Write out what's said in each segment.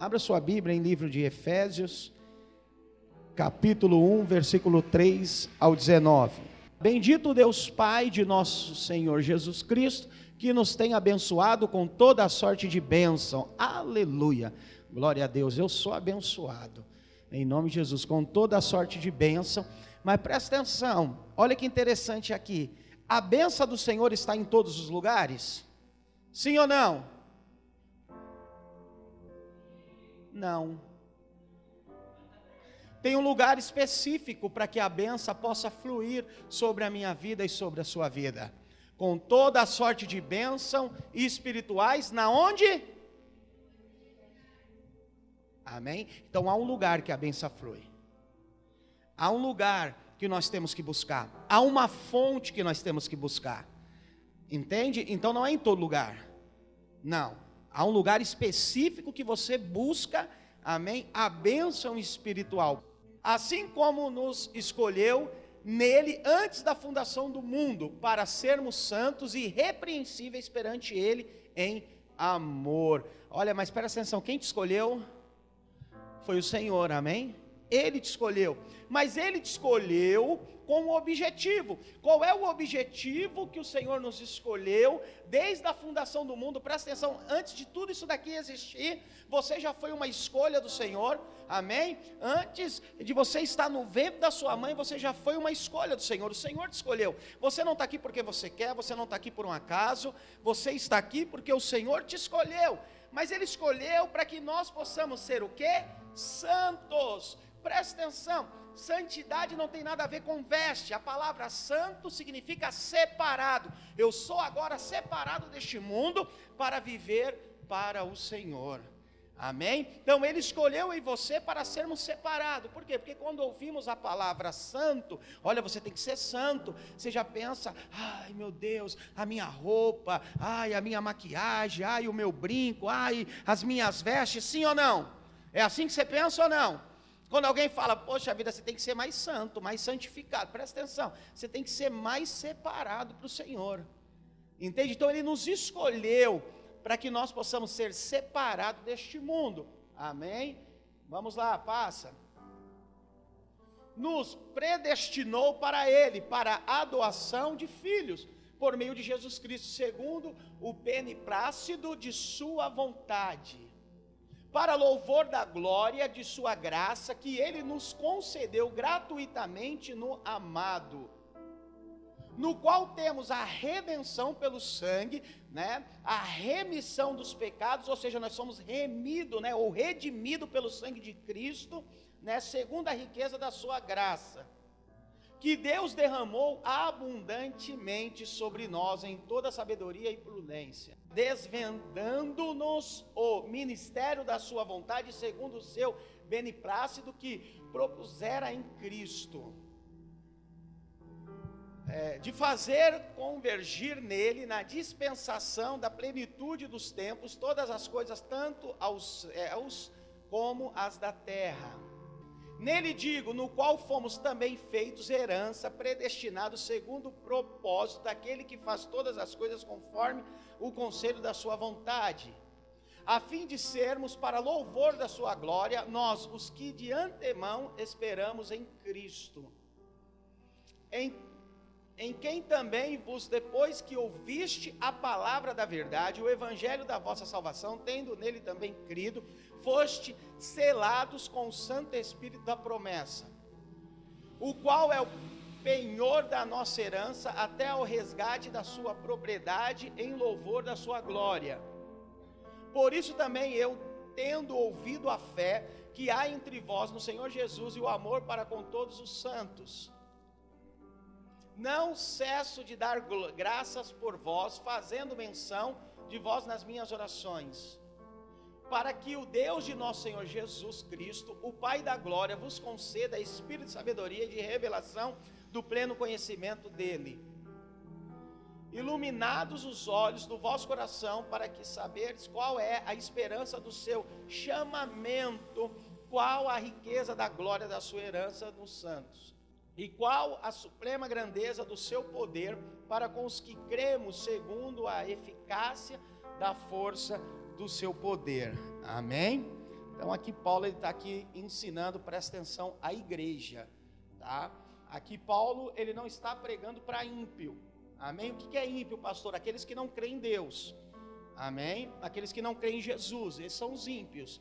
Abra sua Bíblia em livro de Efésios, capítulo 1, versículo 3 ao 19. Bendito Deus Pai de nosso Senhor Jesus Cristo, que nos tem abençoado com toda a sorte de bênção. Aleluia. Glória a Deus, eu sou abençoado. Em nome de Jesus, com toda a sorte de bênção. Mas presta atenção, olha que interessante aqui. A benção do Senhor está em todos os lugares? Sim ou não? Não. Tem um lugar específico para que a benção possa fluir sobre a minha vida e sobre a sua vida. Com toda a sorte de bênção espirituais, na onde? Amém? Então há um lugar que a benção flui. Há um lugar que nós temos que buscar. Há uma fonte que nós temos que buscar. Entende? Então não é em todo lugar. Não. Há um lugar específico que você busca, amém? A bênção espiritual. Assim como nos escolheu nele antes da fundação do mundo, para sermos santos e irrepreensíveis perante ele em amor. Olha, mas presta atenção, quem te escolheu foi o Senhor, amém? Ele te escolheu, mas ele te escolheu com um objetivo. Qual é o objetivo que o Senhor nos escolheu desde a fundação do mundo? Presta atenção, antes de tudo isso daqui existir, você já foi uma escolha do Senhor, amém? Antes de você estar no ventre da sua mãe, você já foi uma escolha do Senhor, o Senhor te escolheu. Você não está aqui porque você quer, você não está aqui por um acaso, você está aqui porque o Senhor te escolheu. Mas Ele escolheu para que nós possamos ser o que? Santos Presta atenção, santidade não tem nada a ver com veste. A palavra santo significa separado. Eu sou agora separado deste mundo para viver para o Senhor. Amém? Então ele escolheu em você para sermos separados. Por quê? Porque quando ouvimos a palavra santo, olha, você tem que ser santo. Você já pensa, ai meu Deus, a minha roupa, ai a minha maquiagem, ai o meu brinco, ai as minhas vestes, sim ou não? É assim que você pensa ou não? Quando alguém fala, poxa vida, você tem que ser mais santo, mais santificado, presta atenção, você tem que ser mais separado para o Senhor, entende? Então Ele nos escolheu para que nós possamos ser separados deste mundo, amém? Vamos lá, passa. Nos predestinou para Ele, para a adoção de filhos, por meio de Jesus Cristo, segundo o beneplácito de Sua vontade para louvor da glória de Sua graça que Ele nos concedeu gratuitamente no amado, no qual temos a redenção pelo sangue, né? A remissão dos pecados, ou seja, nós somos remidos, né? Ou redimidos pelo sangue de Cristo, né? Segundo a riqueza da Sua graça que Deus derramou abundantemente sobre nós em toda sabedoria e prudência, desvendando-nos o ministério da sua vontade segundo o seu beneplácito que propusera em Cristo. É, de fazer convergir nele, na dispensação da plenitude dos tempos, todas as coisas, tanto aos céus como as da terra Nele digo, no qual fomos também feitos herança, predestinados segundo o propósito daquele que faz todas as coisas conforme o conselho da sua vontade, a fim de sermos para louvor da sua glória, nós, os que de antemão esperamos em Cristo. Em, em quem também vos, depois que ouviste a palavra da verdade, o evangelho da vossa salvação, tendo nele também crido, foste selados com o Santo Espírito da promessa, o qual é o penhor da nossa herança até ao resgate da sua propriedade em louvor da sua glória. Por isso também eu, tendo ouvido a fé que há entre vós no Senhor Jesus e o amor para com todos os santos, não cesso de dar graças por vós, fazendo menção de vós nas minhas orações para que o Deus de nosso Senhor Jesus Cristo, o Pai da glória, vos conceda espírito de sabedoria e de revelação do pleno conhecimento dele. Iluminados os olhos do vosso coração, para que saberdes qual é a esperança do seu chamamento, qual a riqueza da glória da sua herança nos santos, e qual a suprema grandeza do seu poder para com os que cremos, segundo a eficácia da força do seu poder. Amém? Então aqui Paulo ele está aqui ensinando, presta atenção, a igreja, tá? Aqui Paulo ele não está pregando para ímpio, amém? O que é ímpio, pastor? Aqueles que não creem em Deus, amém? Aqueles que não creem em Jesus, esses são os ímpios.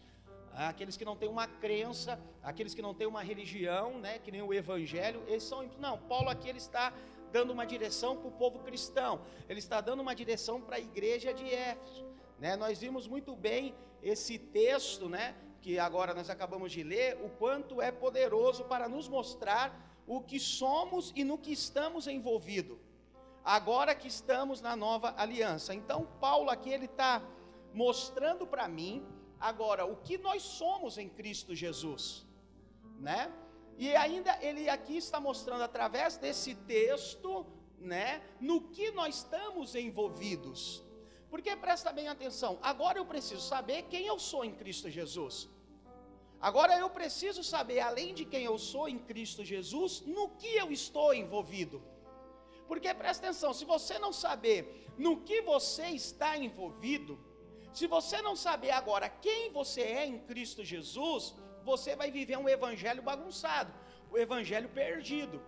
Aqueles que não têm uma crença, aqueles que não têm uma religião, né? Que nem o Evangelho, esses são ímpios. Não, Paulo aqui ele está dando uma direção para o povo cristão, ele está dando uma direção para a igreja de Éfeso. Né? Nós vimos muito bem esse texto, né? que agora nós acabamos de ler, o quanto é poderoso para nos mostrar o que somos e no que estamos envolvidos. Agora que estamos na nova aliança. Então, Paulo aqui ele está mostrando para mim agora o que nós somos em Cristo Jesus, né? E ainda ele aqui está mostrando através desse texto, né, no que nós estamos envolvidos. Porque presta bem atenção, agora eu preciso saber quem eu sou em Cristo Jesus. Agora eu preciso saber, além de quem eu sou em Cristo Jesus, no que eu estou envolvido. Porque presta atenção, se você não saber no que você está envolvido, se você não saber agora quem você é em Cristo Jesus, você vai viver um evangelho bagunçado, o evangelho perdido.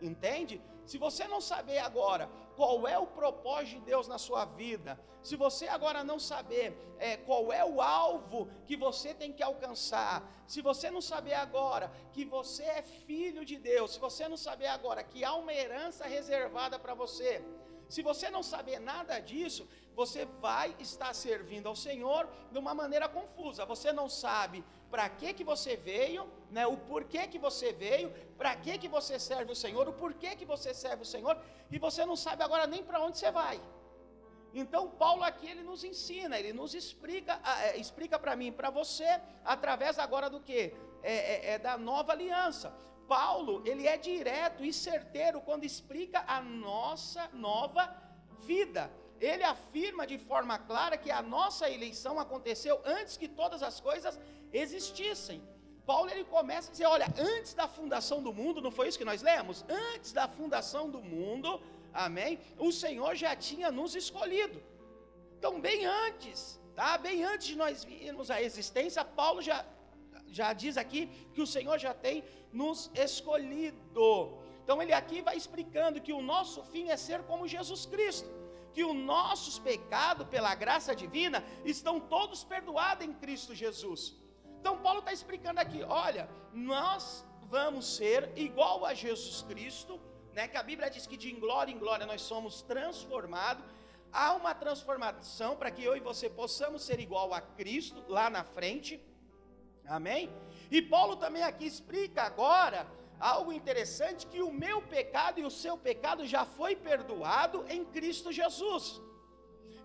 Entende? Se você não saber agora qual é o propósito de Deus na sua vida, se você agora não saber é, qual é o alvo que você tem que alcançar, se você não saber agora que você é filho de Deus, se você não saber agora que há uma herança reservada para você, se você não saber nada disso, você vai estar servindo ao Senhor de uma maneira confusa. Você não sabe para que que você veio, né? O porquê que você veio, para que que você serve o Senhor, o porquê que você serve o Senhor, e você não sabe agora nem para onde você vai. Então Paulo aqui ele nos ensina, ele nos explica, é, explica para mim, para você, através agora do que é, é, é da nova aliança. Paulo ele é direto e certeiro quando explica a nossa nova vida ele afirma de forma clara que a nossa eleição aconteceu antes que todas as coisas existissem. Paulo ele começa a dizer: olha, antes da fundação do mundo, não foi isso que nós lemos? Antes da fundação do mundo, amém? O Senhor já tinha nos escolhido. Então, bem antes, tá? Bem antes de nós virmos à existência, Paulo já, já diz aqui que o Senhor já tem nos escolhido. Então, ele aqui vai explicando que o nosso fim é ser como Jesus Cristo que os nossos pecados, pela graça divina, estão todos perdoados em Cristo Jesus. Então, Paulo está explicando aqui: olha, nós vamos ser igual a Jesus Cristo, né? Que a Bíblia diz que de glória em glória nós somos transformados. Há uma transformação para que eu e você possamos ser igual a Cristo lá na frente. Amém? E Paulo também aqui explica agora algo interessante que o meu pecado e o seu pecado já foi perdoado em Cristo Jesus.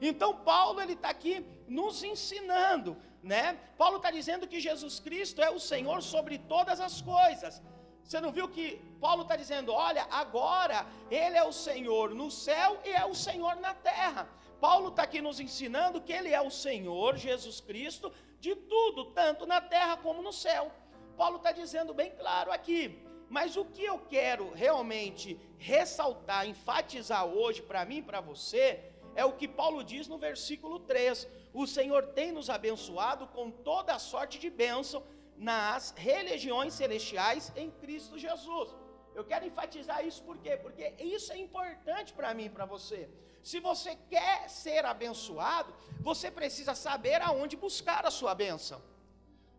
Então Paulo ele está aqui nos ensinando, né? Paulo está dizendo que Jesus Cristo é o Senhor sobre todas as coisas. Você não viu que Paulo está dizendo, olha, agora Ele é o Senhor no céu e é o Senhor na terra. Paulo está aqui nos ensinando que Ele é o Senhor, Jesus Cristo, de tudo, tanto na terra como no céu. Paulo está dizendo bem claro aqui. Mas o que eu quero realmente ressaltar, enfatizar hoje para mim e para você, é o que Paulo diz no versículo 3: O Senhor tem nos abençoado com toda a sorte de bênção nas religiões celestiais em Cristo Jesus. Eu quero enfatizar isso por quê? Porque isso é importante para mim e para você. Se você quer ser abençoado, você precisa saber aonde buscar a sua bênção.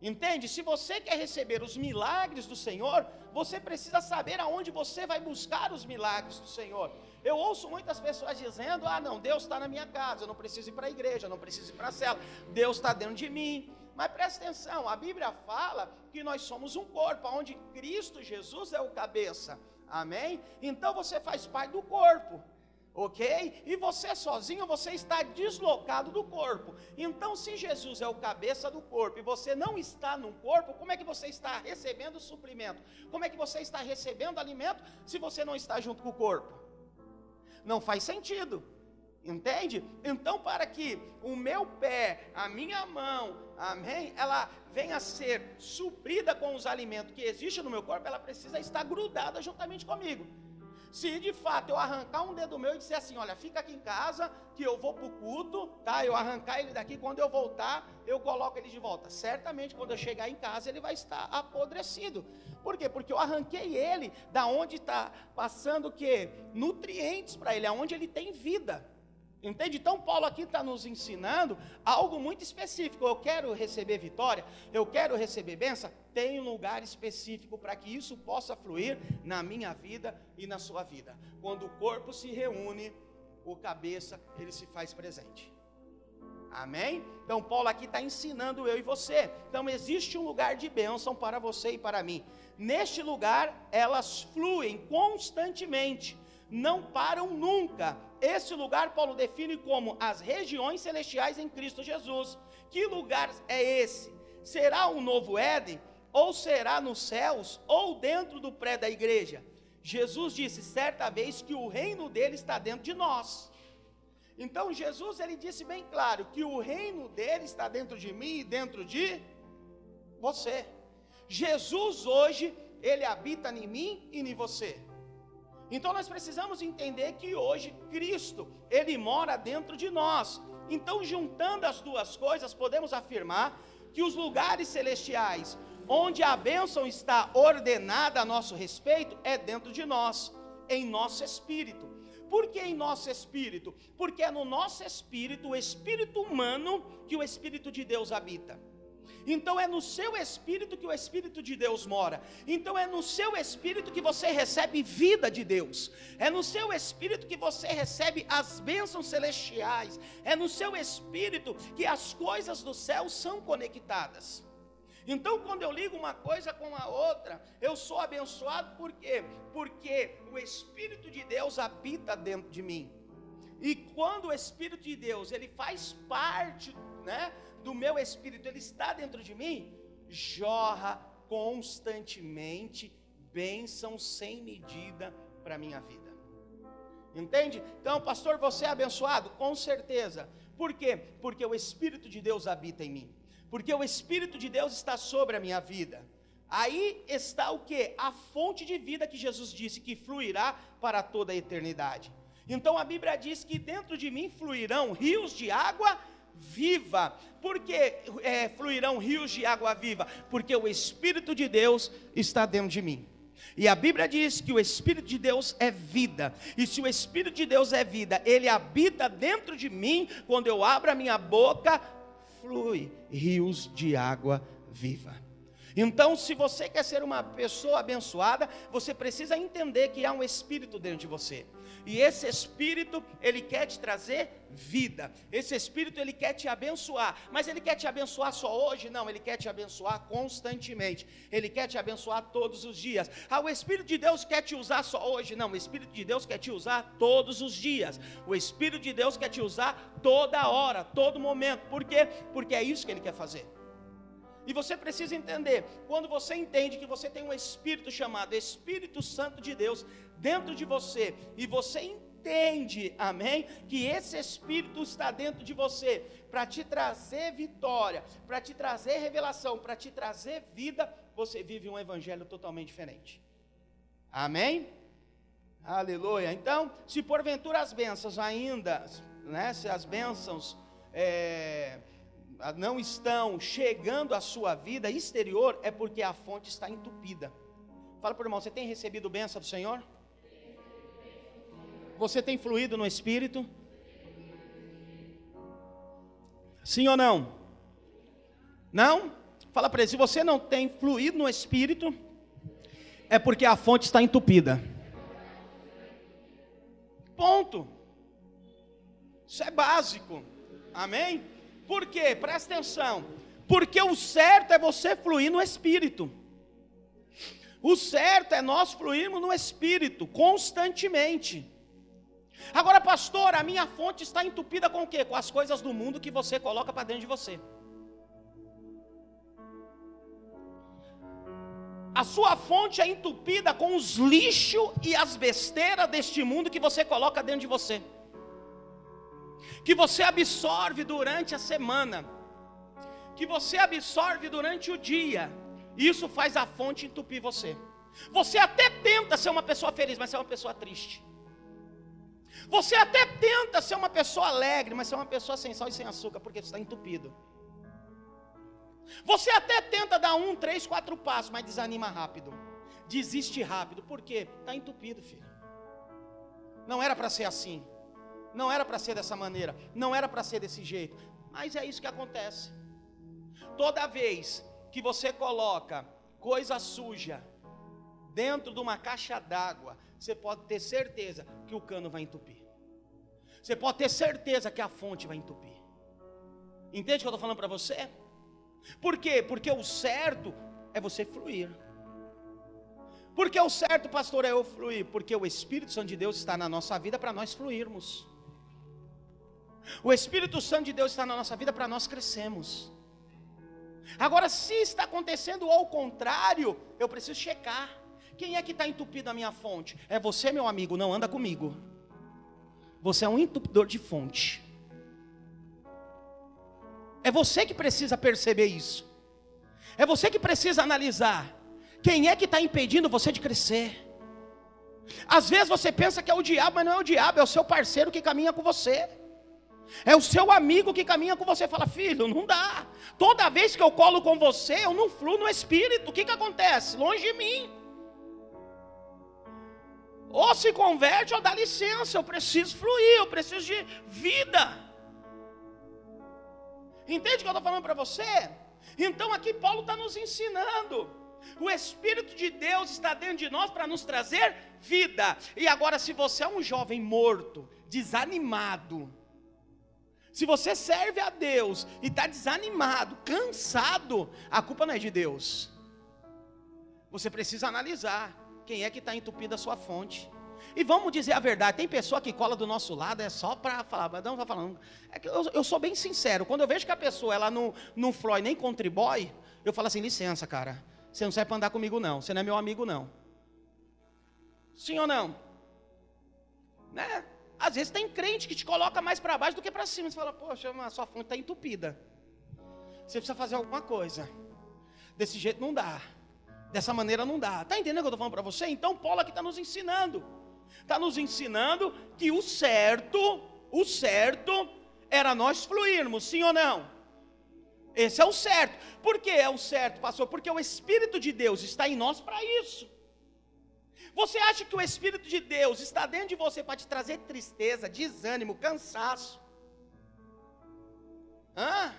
Entende? Se você quer receber os milagres do Senhor, você precisa saber aonde você vai buscar os milagres do Senhor. Eu ouço muitas pessoas dizendo: ah, não, Deus está na minha casa, eu não preciso ir para a igreja, eu não preciso ir para a cela, Deus está dentro de mim. Mas presta atenção, a Bíblia fala que nós somos um corpo, onde Cristo Jesus é o cabeça. Amém? Então você faz parte do corpo ok? E você sozinho, você está deslocado do corpo. Então, se Jesus é o cabeça do corpo e você não está no corpo, como é que você está recebendo suprimento? Como é que você está recebendo alimento se você não está junto com o corpo? Não faz sentido. Entende? Então, para que o meu pé, a minha mão, amém, ela venha a ser suprida com os alimentos que existem no meu corpo, ela precisa estar grudada juntamente comigo. Se de fato eu arrancar um dedo meu e disser assim, olha, fica aqui em casa, que eu vou para o culto, tá? Eu arrancar ele daqui, quando eu voltar, eu coloco ele de volta. Certamente, quando eu chegar em casa, ele vai estar apodrecido. Por quê? Porque eu arranquei ele da onde está passando o quê? Nutrientes para ele, aonde ele tem vida. Entende? Então, Paulo aqui está nos ensinando algo muito específico. Eu quero receber vitória, eu quero receber bênção. Tem um lugar específico para que isso possa fluir na minha vida e na sua vida. Quando o corpo se reúne, o cabeça ele se faz presente. Amém? Então, Paulo aqui está ensinando eu e você. Então, existe um lugar de bênção para você e para mim. Neste lugar, elas fluem constantemente, não param nunca esse lugar Paulo define como as regiões celestiais em Cristo Jesus. Que lugar é esse? Será um novo Éden? Ou será nos céus? Ou dentro do pré da igreja? Jesus disse certa vez que o reino dele está dentro de nós. Então Jesus ele disse bem claro que o reino dele está dentro de mim e dentro de você. Jesus hoje ele habita em mim e em você. Então nós precisamos entender que hoje Cristo, ele mora dentro de nós. Então, juntando as duas coisas, podemos afirmar que os lugares celestiais, onde a bênção está ordenada a nosso respeito, é dentro de nós, em nosso espírito. Por que em nosso espírito? Porque é no nosso espírito, o espírito humano, que o espírito de Deus habita. Então é no seu espírito que o espírito de Deus mora. Então é no seu espírito que você recebe vida de Deus. É no seu espírito que você recebe as bênçãos celestiais. É no seu espírito que as coisas do céu são conectadas. Então, quando eu ligo uma coisa com a outra, eu sou abençoado por quê? Porque o Espírito de Deus habita dentro de mim. E quando o Espírito de Deus, ele faz parte, né, do meu espírito, ele está dentro de mim, jorra constantemente bênção sem medida para a minha vida. Entende? Então, pastor, você é abençoado? Com certeza. Por quê? Porque o Espírito de Deus habita em mim. Porque o Espírito de Deus está sobre a minha vida. Aí está o que? A fonte de vida que Jesus disse que fluirá para toda a eternidade. Então a Bíblia diz que dentro de mim fluirão rios de água viva. Por que é, fluirão rios de água viva? Porque o Espírito de Deus está dentro de mim. E a Bíblia diz que o Espírito de Deus é vida. E se o Espírito de Deus é vida, ele habita dentro de mim, quando eu abro a minha boca, flui rios de água viva. Então, se você quer ser uma pessoa abençoada, você precisa entender que há um Espírito dentro de você. E esse espírito, ele quer te trazer vida. Esse espírito, ele quer te abençoar. Mas ele quer te abençoar só hoje? Não, ele quer te abençoar constantemente. Ele quer te abençoar todos os dias. Ah, o espírito de Deus quer te usar só hoje? Não, o espírito de Deus quer te usar todos os dias. O espírito de Deus quer te usar toda hora, todo momento. Por quê? Porque é isso que ele quer fazer. E você precisa entender, quando você entende que você tem um espírito chamado Espírito Santo de Deus dentro de você, e você entende, amém, que esse espírito está dentro de você para te trazer vitória, para te trazer revelação, para te trazer vida, você vive um evangelho totalmente diferente. Amém? Aleluia. Então, se porventura as bênçãos ainda, né, se as bênçãos é, não estão chegando à sua vida exterior, é porque a fonte está entupida. Fala para o irmão, você tem recebido bênção do Senhor? Você tem fluído no Espírito? Sim ou não? Não? Fala para ele, se você não tem fluído no Espírito, é porque a fonte está entupida. Ponto. Isso é básico. Amém? Por quê? Presta atenção. Porque o certo é você fluir no Espírito. O certo é nós fluirmos no Espírito constantemente. Agora, pastor, a minha fonte está entupida com o quê? Com as coisas do mundo que você coloca para dentro de você. A sua fonte é entupida com os lixos e as besteiras deste mundo que você coloca dentro de você que você absorve durante a semana, que você absorve durante o dia. Isso faz a fonte entupir você. Você até tenta ser uma pessoa feliz, mas é uma pessoa triste. Você até tenta ser uma pessoa alegre, mas é uma pessoa sem sal e sem açúcar, porque está entupido. Você até tenta dar um, três, quatro passos, mas desanima rápido. Desiste rápido. Por quê? Está entupido, filho. Não era para ser assim. Não era para ser dessa maneira. Não era para ser desse jeito. Mas é isso que acontece. Toda vez que você coloca coisa suja dentro de uma caixa d'água, você pode ter certeza que o cano vai entupir. Você pode ter certeza que a fonte vai entupir. Entende o que eu estou falando para você? Por quê? Porque o certo é você fluir. Porque o certo, pastor, é eu fluir. Porque o Espírito Santo de Deus está na nossa vida para nós fluirmos. O Espírito Santo de Deus está na nossa vida para nós crescermos. Agora, se está acontecendo ao contrário, eu preciso checar. Quem é que está entupido a minha fonte? É você, meu amigo, não anda comigo. Você é um entupidor de fonte. É você que precisa perceber isso. É você que precisa analisar. Quem é que está impedindo você de crescer? Às vezes você pensa que é o diabo, mas não é o diabo, é o seu parceiro que caminha com você. É o seu amigo que caminha com você. Fala, filho, não dá. Toda vez que eu colo com você, eu não fluo no espírito. O que, que acontece? Longe de mim. Ou se converte ou dá licença. Eu preciso fluir, eu preciso de vida. Entende o que eu estou falando para você? Então aqui Paulo está nos ensinando. O Espírito de Deus está dentro de nós para nos trazer vida. E agora, se você é um jovem morto, desanimado, se você serve a Deus e está desanimado, cansado, a culpa não é de Deus. Você precisa analisar quem é que está entupindo a sua fonte. E vamos dizer a verdade, tem pessoa que cola do nosso lado, é só para falar, não está falando. É eu, eu, sou bem sincero, quando eu vejo que a pessoa ela não, não flói nem contribui, eu falo assim, licença, cara, você não serve para andar comigo não, você não é meu amigo não. Sim ou não? Às vezes tem crente que te coloca mais para baixo do que para cima. Você fala, poxa, a sua fonte está entupida. Você precisa fazer alguma coisa. Desse jeito não dá. Dessa maneira não dá. Está entendendo o que eu estou falando para você? Então Paulo aqui está nos ensinando está nos ensinando que o certo, o certo era nós fluirmos, sim ou não? Esse é o certo. Por que é o certo, pastor? Porque o Espírito de Deus está em nós para isso. Você acha que o Espírito de Deus está dentro de você para te trazer tristeza, desânimo, cansaço? Hã?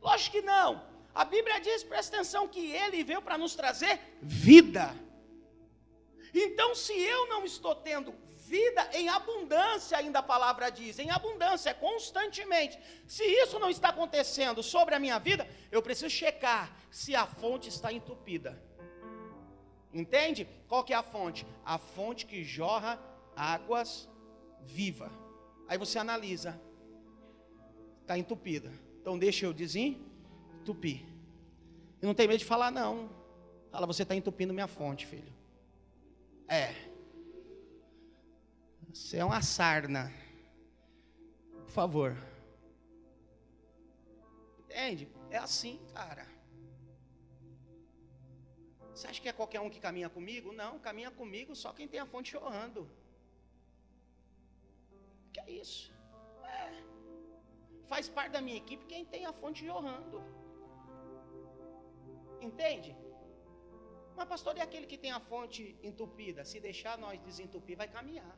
Lógico que não. A Bíblia diz, presta atenção, que Ele veio para nos trazer vida. Então, se eu não estou tendo vida em abundância, ainda a palavra diz, em abundância, constantemente. Se isso não está acontecendo sobre a minha vida, eu preciso checar se a fonte está entupida. Entende? Qual que é a fonte? A fonte que jorra águas viva. Aí você analisa. Está entupida. Então deixa eu desentupir. E não tem medo de falar não. Fala, você está entupindo minha fonte, filho. É. Você é uma sarna. Por favor. Entende? É assim, cara. Você acha que é qualquer um que caminha comigo? Não, caminha comigo só quem tem a fonte chorando. Que é isso? É. Faz parte da minha equipe quem tem a fonte jorrando. Entende? Mas, pastor, e aquele que tem a fonte entupida? Se deixar nós desentupir, vai caminhar.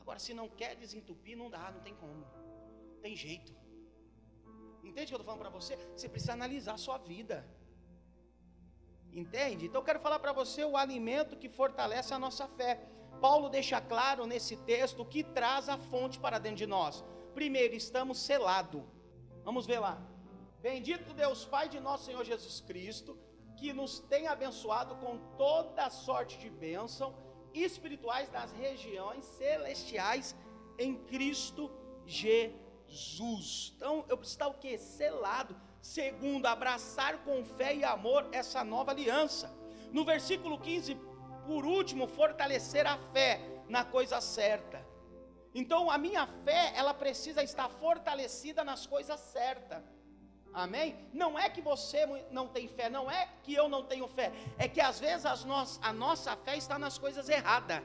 Agora, se não quer desentupir, não dá, não tem como. Tem jeito. Entende o que eu estou falando para você? Você precisa analisar a sua vida. Entende? Então eu quero falar para você o alimento que fortalece a nossa fé. Paulo deixa claro nesse texto que traz a fonte para dentro de nós. Primeiro, estamos selados. Vamos ver lá. Bendito Deus Pai de nosso Senhor Jesus Cristo, que nos tem abençoado com toda sorte de bênção espirituais das regiões celestiais em Cristo Jesus. Então, eu preciso estar o que? Selado. Segundo, abraçar com fé e amor essa nova aliança. No versículo 15, por último, fortalecer a fé na coisa certa. Então, a minha fé, ela precisa estar fortalecida nas coisas certas. Amém? Não é que você não tem fé, não é que eu não tenho fé, é que às vezes no a nossa fé está nas coisas erradas.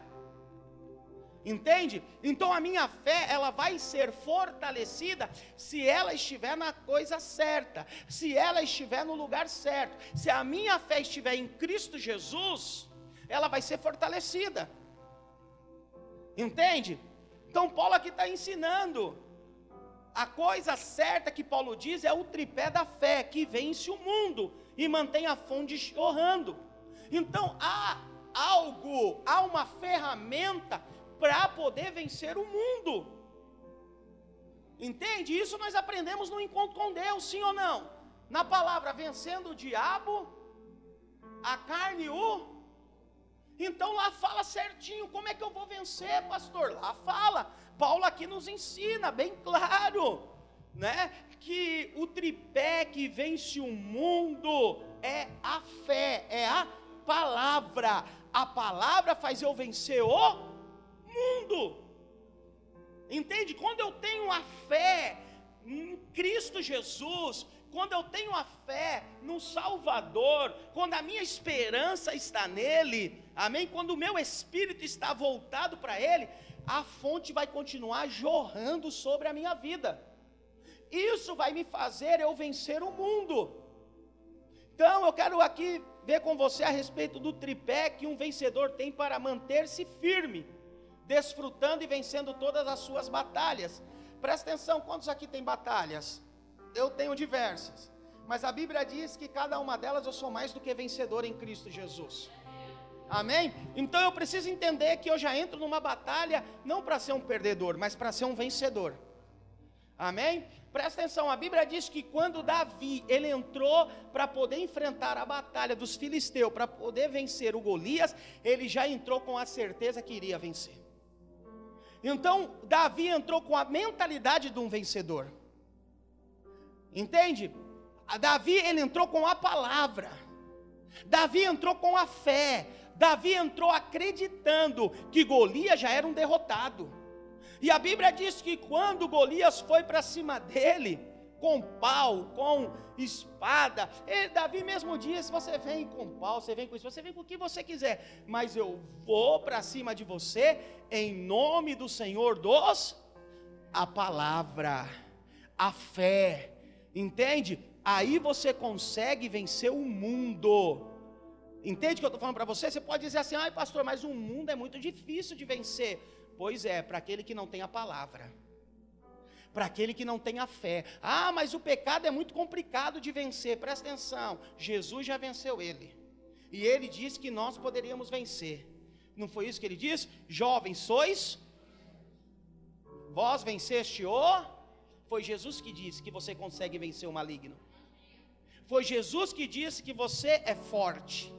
Entende? Então a minha fé, ela vai ser fortalecida se ela estiver na coisa certa, se ela estiver no lugar certo. Se a minha fé estiver em Cristo Jesus, ela vai ser fortalecida. Entende? Então Paulo aqui está ensinando. A coisa certa que Paulo diz é o tripé da fé, que vence o mundo e mantém a fonte chorrando. Então há algo, há uma ferramenta para poder vencer o mundo. Entende? Isso nós aprendemos no encontro com Deus, sim ou não? Na palavra, vencendo o diabo, a carne o. Então lá fala certinho, como é que eu vou vencer, pastor? Lá fala. Paulo aqui nos ensina, bem claro, né? Que o tripé que vence o mundo é a fé, é a palavra. A palavra faz eu vencer o mundo. Entende? Quando eu tenho a fé em Cristo Jesus, quando eu tenho a fé no Salvador, quando a minha esperança está nele, amém? Quando o meu espírito está voltado para ele, a fonte vai continuar jorrando sobre a minha vida. Isso vai me fazer eu vencer o mundo. Então, eu quero aqui ver com você a respeito do tripé que um vencedor tem para manter-se firme desfrutando e vencendo todas as suas batalhas. Presta atenção, quantos aqui tem batalhas? Eu tenho diversas. Mas a Bíblia diz que cada uma delas eu sou mais do que vencedor em Cristo Jesus. Amém? Então eu preciso entender que eu já entro numa batalha não para ser um perdedor, mas para ser um vencedor. Amém? Presta atenção, a Bíblia diz que quando Davi ele entrou para poder enfrentar a batalha dos filisteus, para poder vencer o Golias, ele já entrou com a certeza que iria vencer. Então, Davi entrou com a mentalidade de um vencedor. Entende? Davi ele entrou com a palavra. Davi entrou com a fé. Davi entrou acreditando que Golias já era um derrotado. E a Bíblia diz que quando Golias foi para cima dele, com pau, com espada. Davi mesmo disse: você vem com pau, você vem com isso, você vem com o que você quiser, mas eu vou para cima de você em nome do Senhor dos a palavra, a fé. Entende? Aí você consegue vencer o mundo. Entende o que eu estou falando para você? Você pode dizer assim, ai pastor, mas o mundo é muito difícil de vencer. Pois é, para aquele que não tem a palavra para aquele que não tem a fé. Ah, mas o pecado é muito complicado de vencer. Presta atenção, Jesus já venceu ele. E ele disse que nós poderíamos vencer. Não foi isso que ele disse? Jovens sois, vós venceste o. Foi Jesus que disse que você consegue vencer o maligno. Foi Jesus que disse que você é forte.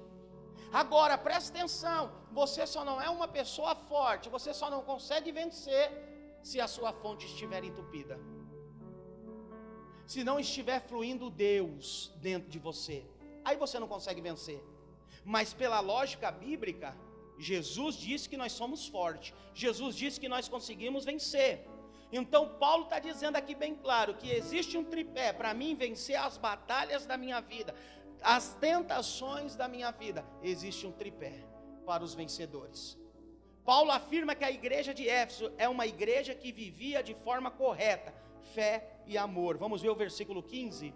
Agora, presta atenção: você só não é uma pessoa forte, você só não consegue vencer se a sua fonte estiver entupida. Se não estiver fluindo Deus dentro de você, aí você não consegue vencer. Mas pela lógica bíblica, Jesus disse que nós somos fortes. Jesus disse que nós conseguimos vencer. Então Paulo está dizendo aqui bem claro que existe um tripé para mim vencer as batalhas da minha vida, as tentações da minha vida. Existe um tripé para os vencedores. Paulo afirma que a igreja de Éfeso é uma igreja que vivia de forma correta, fé e amor. Vamos ver o versículo 15.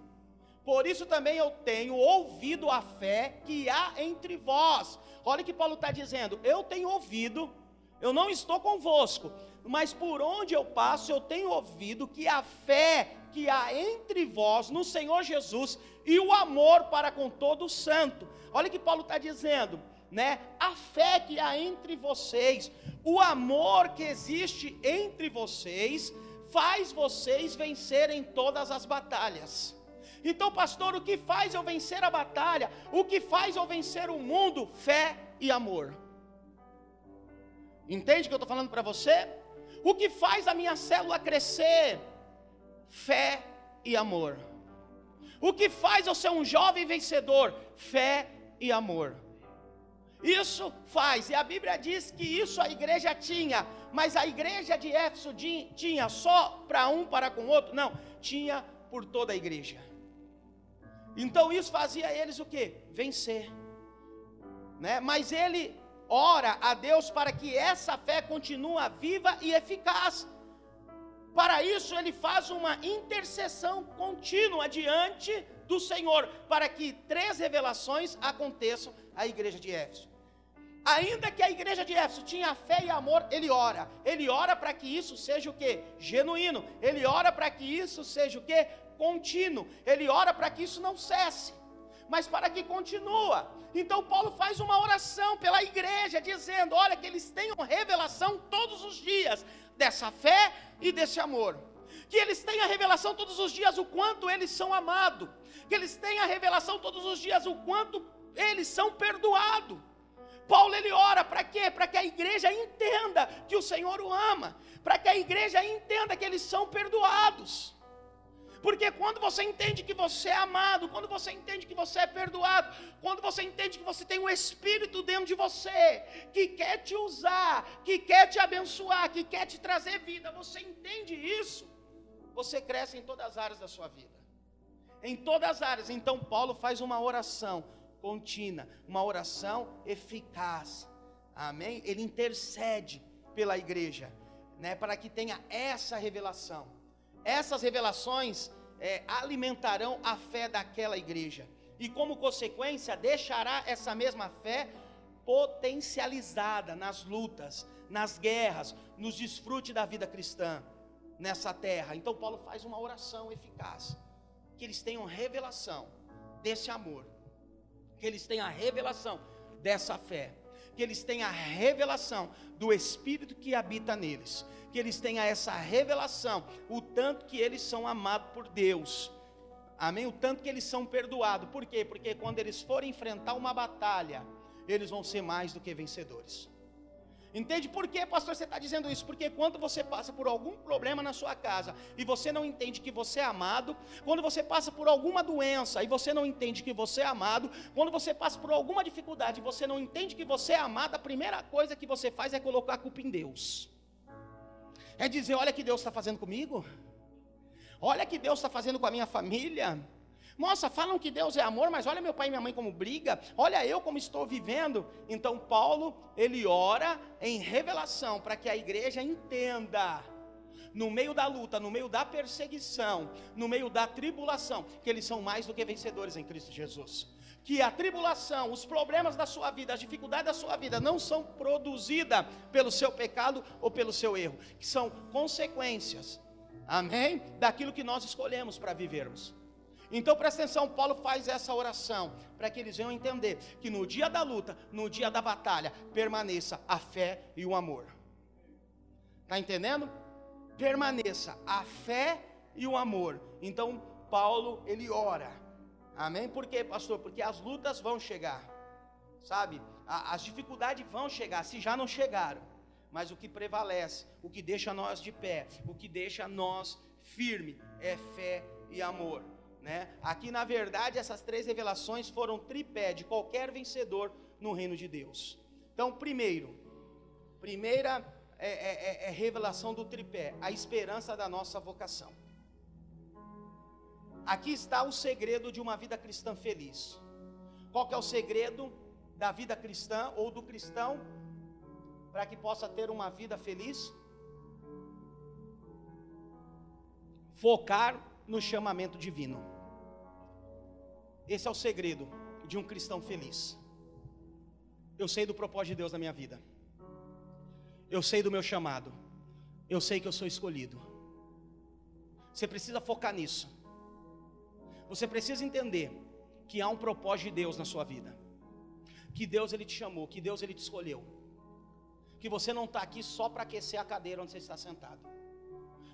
Por isso também eu tenho ouvido a fé que há entre vós. Olha que Paulo está dizendo. Eu tenho ouvido, eu não estou convosco, mas por onde eu passo, eu tenho ouvido que a fé que há entre vós no Senhor Jesus e o amor para com todo o santo. Olha que Paulo está dizendo né? A fé que há entre vocês, o amor que existe entre vocês, faz vocês vencerem todas as batalhas. Então, pastor, o que faz eu vencer a batalha? O que faz eu vencer o mundo? Fé e amor. Entende o que eu estou falando para você? O que faz a minha célula crescer? Fé e amor. O que faz eu ser um jovem vencedor? Fé e amor. Isso faz, e a Bíblia diz que isso a igreja tinha, mas a igreja de Éfeso tinha só para um para com o outro? Não, tinha por toda a igreja. Então isso fazia eles o que? Vencer. Né? Mas ele ora a Deus para que essa fé continue viva e eficaz. Para isso ele faz uma intercessão contínua diante do Senhor, para que três revelações aconteçam à igreja de Éfeso. Ainda que a igreja de Éfeso tinha fé e amor, ele ora. Ele ora para que isso seja o que? Genuíno. Ele ora para que isso seja o que? Contínuo. Ele ora para que isso não cesse, mas para que continua. Então Paulo faz uma oração pela igreja, dizendo: olha, que eles tenham revelação todos os dias dessa fé e desse amor. Que eles tenham a revelação todos os dias o quanto eles são amados. Que eles tenham a revelação todos os dias o quanto eles são perdoados Paulo ele ora para quê? Para que a igreja entenda que o Senhor o ama, para que a igreja entenda que eles são perdoados. Porque quando você entende que você é amado, quando você entende que você é perdoado, quando você entende que você tem um Espírito dentro de você, que quer te usar, que quer te abençoar, que quer te trazer vida, você entende isso, você cresce em todas as áreas da sua vida. Em todas as áreas. Então Paulo faz uma oração contínua, uma oração eficaz. Amém? Ele intercede pela igreja, né, para que tenha essa revelação. Essas revelações é, alimentarão a fé daquela igreja e, como consequência, deixará essa mesma fé potencializada nas lutas, nas guerras, nos desfrutes da vida cristã nessa terra. Então, Paulo faz uma oração eficaz, que eles tenham revelação desse amor que eles tenham a revelação dessa fé, que eles tenham a revelação do Espírito que habita neles, que eles tenham essa revelação, o tanto que eles são amados por Deus, amém? O tanto que eles são perdoados, por quê? Porque quando eles forem enfrentar uma batalha, eles vão ser mais do que vencedores. Entende por que, pastor, você está dizendo isso? Porque quando você passa por algum problema na sua casa e você não entende que você é amado, quando você passa por alguma doença e você não entende que você é amado, quando você passa por alguma dificuldade e você não entende que você é amado, a primeira coisa que você faz é colocar a culpa em Deus. É dizer: olha que Deus está fazendo comigo, olha que Deus está fazendo com a minha família. Nossa, falam que Deus é amor, mas olha meu pai e minha mãe como briga, olha eu como estou vivendo. Então Paulo, ele ora em revelação para que a igreja entenda no meio da luta, no meio da perseguição, no meio da tribulação, que eles são mais do que vencedores em Cristo Jesus. Que a tribulação, os problemas da sua vida, as dificuldades da sua vida não são produzidas pelo seu pecado ou pelo seu erro, que são consequências, amém? Daquilo que nós escolhemos para vivermos. Então presta atenção, Paulo faz essa oração para que eles venham entender que no dia da luta, no dia da batalha, permaneça a fé e o amor. Está entendendo? Permaneça a fé e o amor. Então Paulo ele ora. Amém? Por quê, pastor? Porque as lutas vão chegar. Sabe? as dificuldades vão chegar, se já não chegaram. Mas o que prevalece, o que deixa nós de pé, o que deixa nós firme é fé e amor. Né? Aqui, na verdade, essas três revelações foram tripé de qualquer vencedor no reino de Deus. Então, primeiro, primeira é, é, é, é revelação do tripé, a esperança da nossa vocação. Aqui está o segredo de uma vida cristã feliz. Qual que é o segredo da vida cristã ou do cristão para que possa ter uma vida feliz? Focar no chamamento divino. Esse é o segredo de um cristão feliz. Eu sei do propósito de Deus na minha vida. Eu sei do meu chamado. Eu sei que eu sou escolhido. Você precisa focar nisso. Você precisa entender que há um propósito de Deus na sua vida. Que Deus ele te chamou, que Deus ele te escolheu. Que você não está aqui só para aquecer a cadeira onde você está sentado.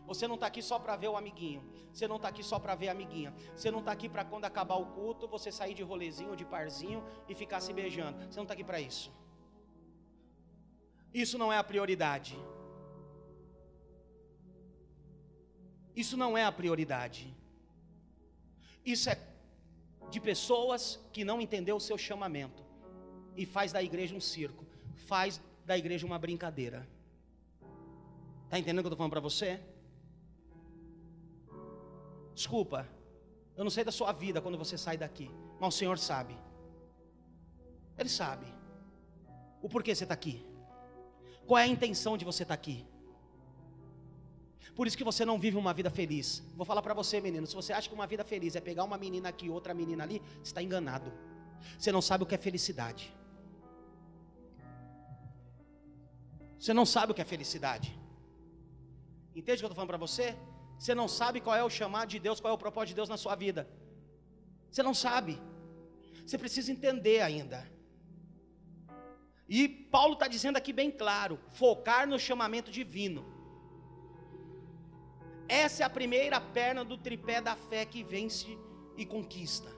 Você não está aqui só para ver o amiguinho. Você não está aqui só para ver a amiguinha. Você não está aqui para quando acabar o culto você sair de rolezinho, de parzinho e ficar se beijando. Você não está aqui para isso. Isso não é a prioridade. Isso não é a prioridade. Isso é de pessoas que não entendeu o seu chamamento e faz da igreja um circo, faz da igreja uma brincadeira. Está entendendo o que eu estou falando para você? Desculpa, Eu não sei da sua vida quando você sai daqui, mas o Senhor sabe. Ele sabe o porquê você está aqui. Qual é a intenção de você estar tá aqui? Por isso que você não vive uma vida feliz. Vou falar para você, menino. Se você acha que uma vida feliz é pegar uma menina aqui, outra menina ali, você está enganado. Você não sabe o que é felicidade. Você não sabe o que é felicidade. Entende o que eu estou falando para você? Você não sabe qual é o chamado de Deus, qual é o propósito de Deus na sua vida. Você não sabe. Você precisa entender ainda. E Paulo está dizendo aqui bem claro: focar no chamamento divino. Essa é a primeira perna do tripé da fé que vence e conquista.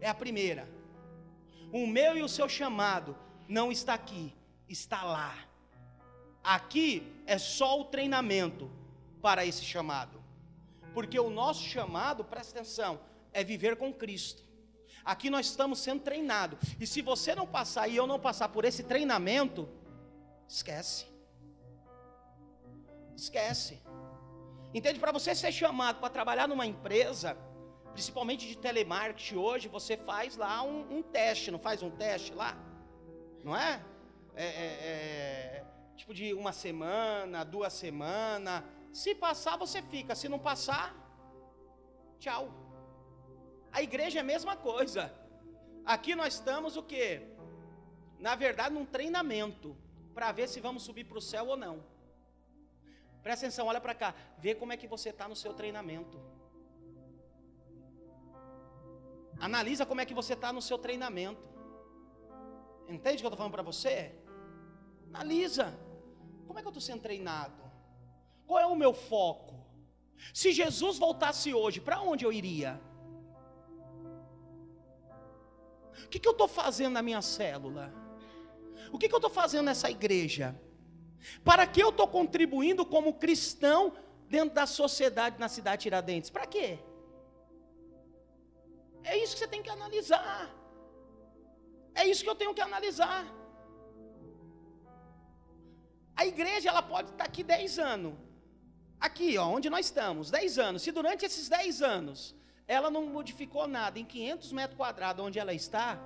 É a primeira. O meu e o seu chamado não está aqui, está lá. Aqui é só o treinamento para esse chamado. Porque o nosso chamado, presta atenção, é viver com Cristo. Aqui nós estamos sendo treinados. E se você não passar e eu não passar por esse treinamento, esquece. Esquece. Entende? Para você ser chamado para trabalhar numa empresa, principalmente de telemarketing hoje, você faz lá um, um teste, não faz um teste lá? Não é? É, é, é? Tipo de uma semana, duas semanas. Se passar, você fica. Se não passar, tchau. A igreja é a mesma coisa. Aqui nós estamos o quê? Na verdade, num treinamento para ver se vamos subir para o céu ou não. Presta atenção, olha para cá, vê como é que você está no seu treinamento. Analisa como é que você está no seu treinamento. Entende o que eu estou falando para você? Analisa. Como é que eu estou sendo treinado? Qual é o meu foco? Se Jesus voltasse hoje, para onde eu iria? O que, que eu estou fazendo na minha célula? O que, que eu estou fazendo nessa igreja? Para que eu estou contribuindo como cristão dentro da sociedade na cidade de Tiradentes? Para quê? É isso que você tem que analisar. É isso que eu tenho que analisar. A igreja ela pode estar aqui 10 anos. Aqui, ó, onde nós estamos, 10 anos. Se durante esses 10 anos ela não modificou nada em 500 metros quadrados onde ela está,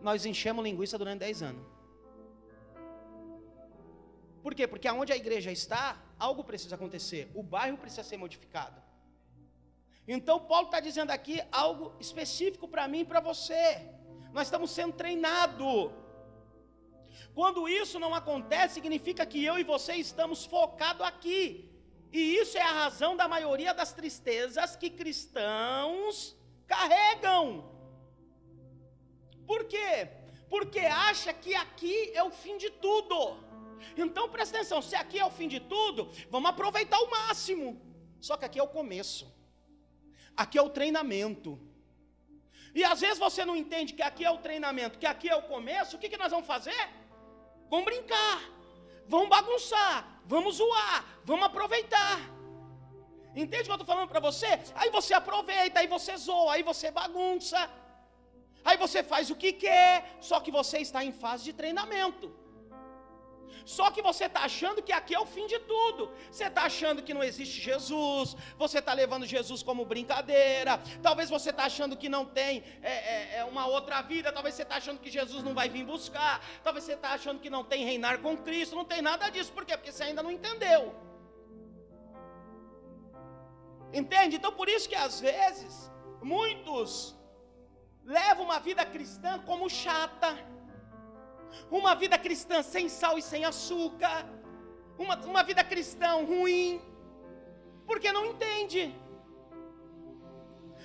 nós enchemos linguiça durante 10 anos. Por quê? Porque aonde a igreja está, algo precisa acontecer. O bairro precisa ser modificado. Então Paulo está dizendo aqui algo específico para mim e para você. Nós estamos sendo treinados. Quando isso não acontece, significa que eu e você estamos focados aqui. E isso é a razão da maioria das tristezas que cristãos carregam. Por quê? Porque acha que aqui é o fim de tudo. Então presta atenção, se aqui é o fim de tudo, vamos aproveitar o máximo. Só que aqui é o começo. Aqui é o treinamento. E às vezes você não entende que aqui é o treinamento, que aqui é o começo, o que, que nós vamos fazer? Vamos brincar, vamos bagunçar, vamos zoar, vamos aproveitar. Entende o que eu estou falando para você? Aí você aproveita, aí você zoa, aí você bagunça, aí você faz o que quer, só que você está em fase de treinamento. Só que você está achando que aqui é o fim de tudo. Você está achando que não existe Jesus. Você está levando Jesus como brincadeira. Talvez você está achando que não tem é, é, é uma outra vida. Talvez você está achando que Jesus não vai vir buscar. Talvez você está achando que não tem reinar com Cristo. Não tem nada disso. Por quê? Porque você ainda não entendeu. Entende? Então por isso que às vezes muitos levam uma vida cristã como chata uma vida cristã sem sal e sem açúcar, uma, uma vida cristã ruim, porque não entende,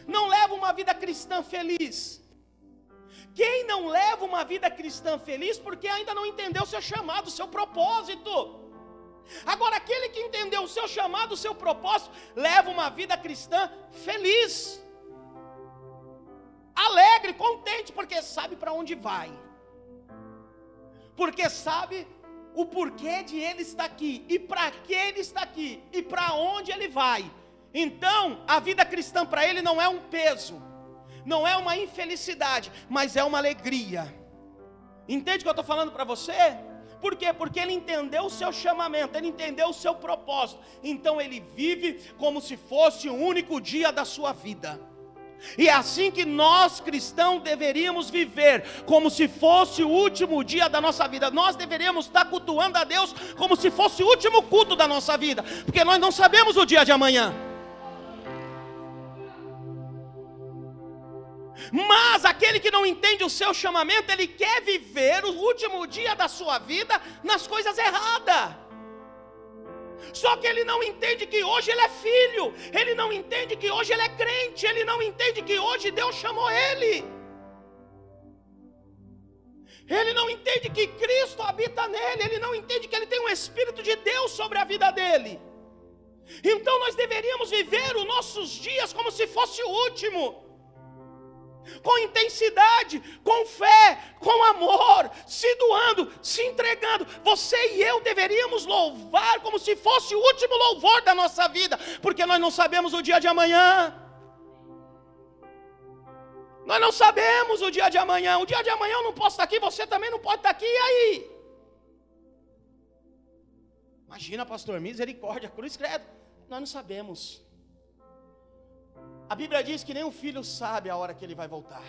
não leva uma vida cristã feliz. Quem não leva uma vida cristã feliz, porque ainda não entendeu o seu chamado, o seu propósito. Agora, aquele que entendeu o seu chamado, o seu propósito, leva uma vida cristã feliz, alegre, contente, porque sabe para onde vai porque sabe o porquê de ele estar aqui, e para que ele está aqui, e para onde ele vai. Então, a vida cristã para ele não é um peso, não é uma infelicidade, mas é uma alegria. Entende o que eu estou falando para você? Por quê? Porque ele entendeu o seu chamamento, ele entendeu o seu propósito. Então ele vive como se fosse o único dia da sua vida. E é assim que nós cristãos deveríamos viver, como se fosse o último dia da nossa vida. Nós deveríamos estar cultuando a Deus como se fosse o último culto da nossa vida, porque nós não sabemos o dia de amanhã. Mas aquele que não entende o seu chamamento, ele quer viver o último dia da sua vida nas coisas erradas. Só que ele não entende que hoje ele é filho, ele não entende que hoje ele é crente, ele não entende que hoje Deus chamou ele. Ele não entende que Cristo habita nele, ele não entende que ele tem um Espírito de Deus sobre a vida dele. Então nós deveríamos viver os nossos dias como se fosse o último com intensidade, com fé, com amor, se doando, se entregando. Você e eu deveríamos louvar como se fosse o último louvor da nossa vida, porque nós não sabemos o dia de amanhã. Nós não sabemos o dia de amanhã. O dia de amanhã eu não posso estar aqui, você também não pode estar aqui, e aí? Imagina, pastor, misericórdia, cruz credo. Nós não sabemos. A Bíblia diz que nem o filho sabe a hora que ele vai voltar.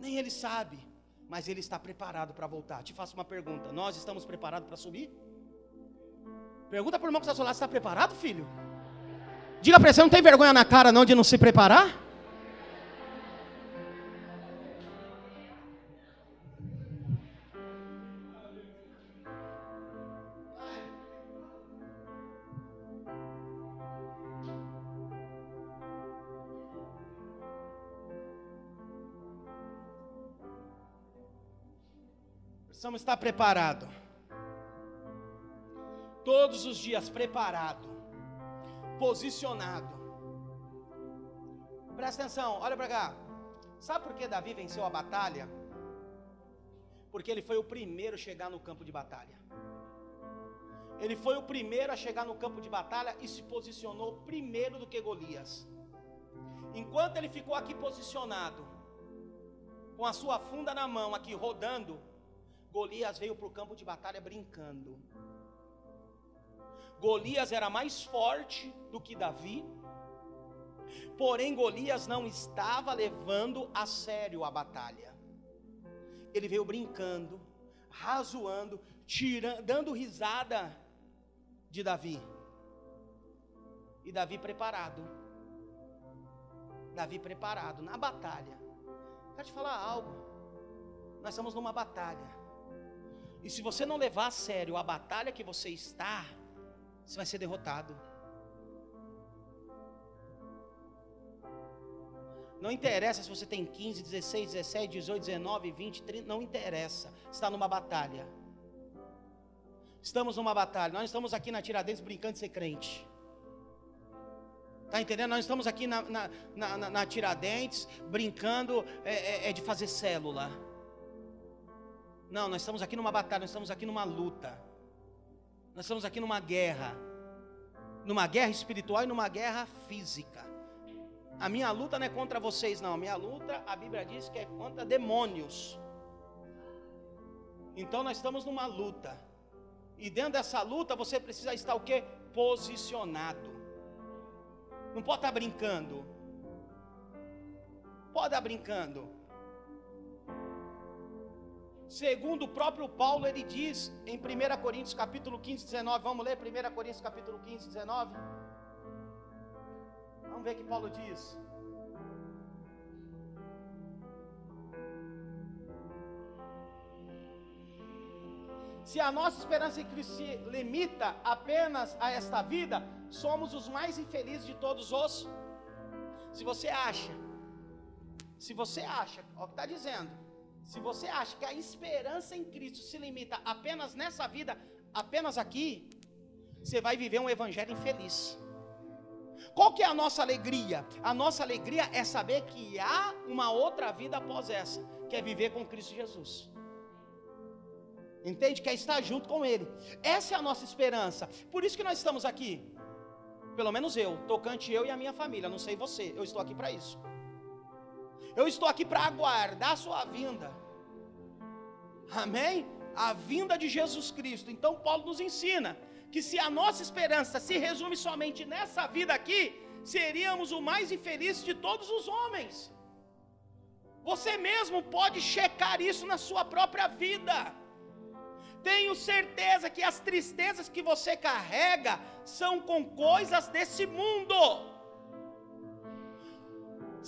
Nem ele sabe, mas ele está preparado para voltar. Te faço uma pergunta: nós estamos preparados para subir? Pergunta para o irmão que está ao lado: está preparado, filho? Diga para você, não tem vergonha na cara não de não se preparar? Precisamos estar preparado. Todos os dias preparado, posicionado. Presta atenção, olha para cá. Sabe por que Davi venceu a batalha? Porque ele foi o primeiro a chegar no campo de batalha. Ele foi o primeiro a chegar no campo de batalha e se posicionou primeiro do que Golias. Enquanto ele ficou aqui posicionado, com a sua funda na mão, aqui rodando, Golias veio para o campo de batalha brincando. Golias era mais forte do que Davi, porém Golias não estava levando a sério a batalha. Ele veio brincando, razoando, tirando, dando risada de Davi. E Davi preparado. Davi preparado na batalha. Quero te falar algo. Nós estamos numa batalha. E se você não levar a sério a batalha que você está, você vai ser derrotado. Não interessa se você tem 15, 16, 17, 18, 19, 20, 30, não interessa. Está numa batalha. Estamos numa batalha. Nós estamos aqui na Tiradentes brincando de ser crente. Está entendendo? Nós estamos aqui na, na, na, na Tiradentes brincando é, é, é de fazer célula. Não, nós estamos aqui numa batalha, nós estamos aqui numa luta. Nós estamos aqui numa guerra. Numa guerra espiritual e numa guerra física. A minha luta não é contra vocês, não. A minha luta, a Bíblia diz que é contra demônios. Então nós estamos numa luta. E dentro dessa luta você precisa estar o quê? Posicionado. Não pode estar brincando. Pode estar brincando. Segundo o próprio Paulo, ele diz em 1 Coríntios capítulo 15, 19. Vamos ler 1 Coríntios capítulo 15, 19? Vamos ver o que Paulo diz. Se a nossa esperança em Cristo se limita apenas a esta vida, somos os mais infelizes de todos os. Se você acha, se você acha, ó, o que está dizendo, se você acha que a esperança em Cristo se limita apenas nessa vida, apenas aqui, você vai viver um evangelho infeliz. Qual que é a nossa alegria? A nossa alegria é saber que há uma outra vida após essa, que é viver com Cristo Jesus. Entende? Que é estar junto com Ele. Essa é a nossa esperança. Por isso que nós estamos aqui. Pelo menos eu, tocante eu e a minha família. Não sei você, eu estou aqui para isso. Eu estou aqui para aguardar a sua vinda. Amém? a vinda de Jesus Cristo. Então, Paulo nos ensina que se a nossa esperança se resume somente nessa vida aqui, seríamos o mais infeliz de todos os homens. Você mesmo pode checar isso na sua própria vida. Tenho certeza que as tristezas que você carrega são com coisas desse mundo.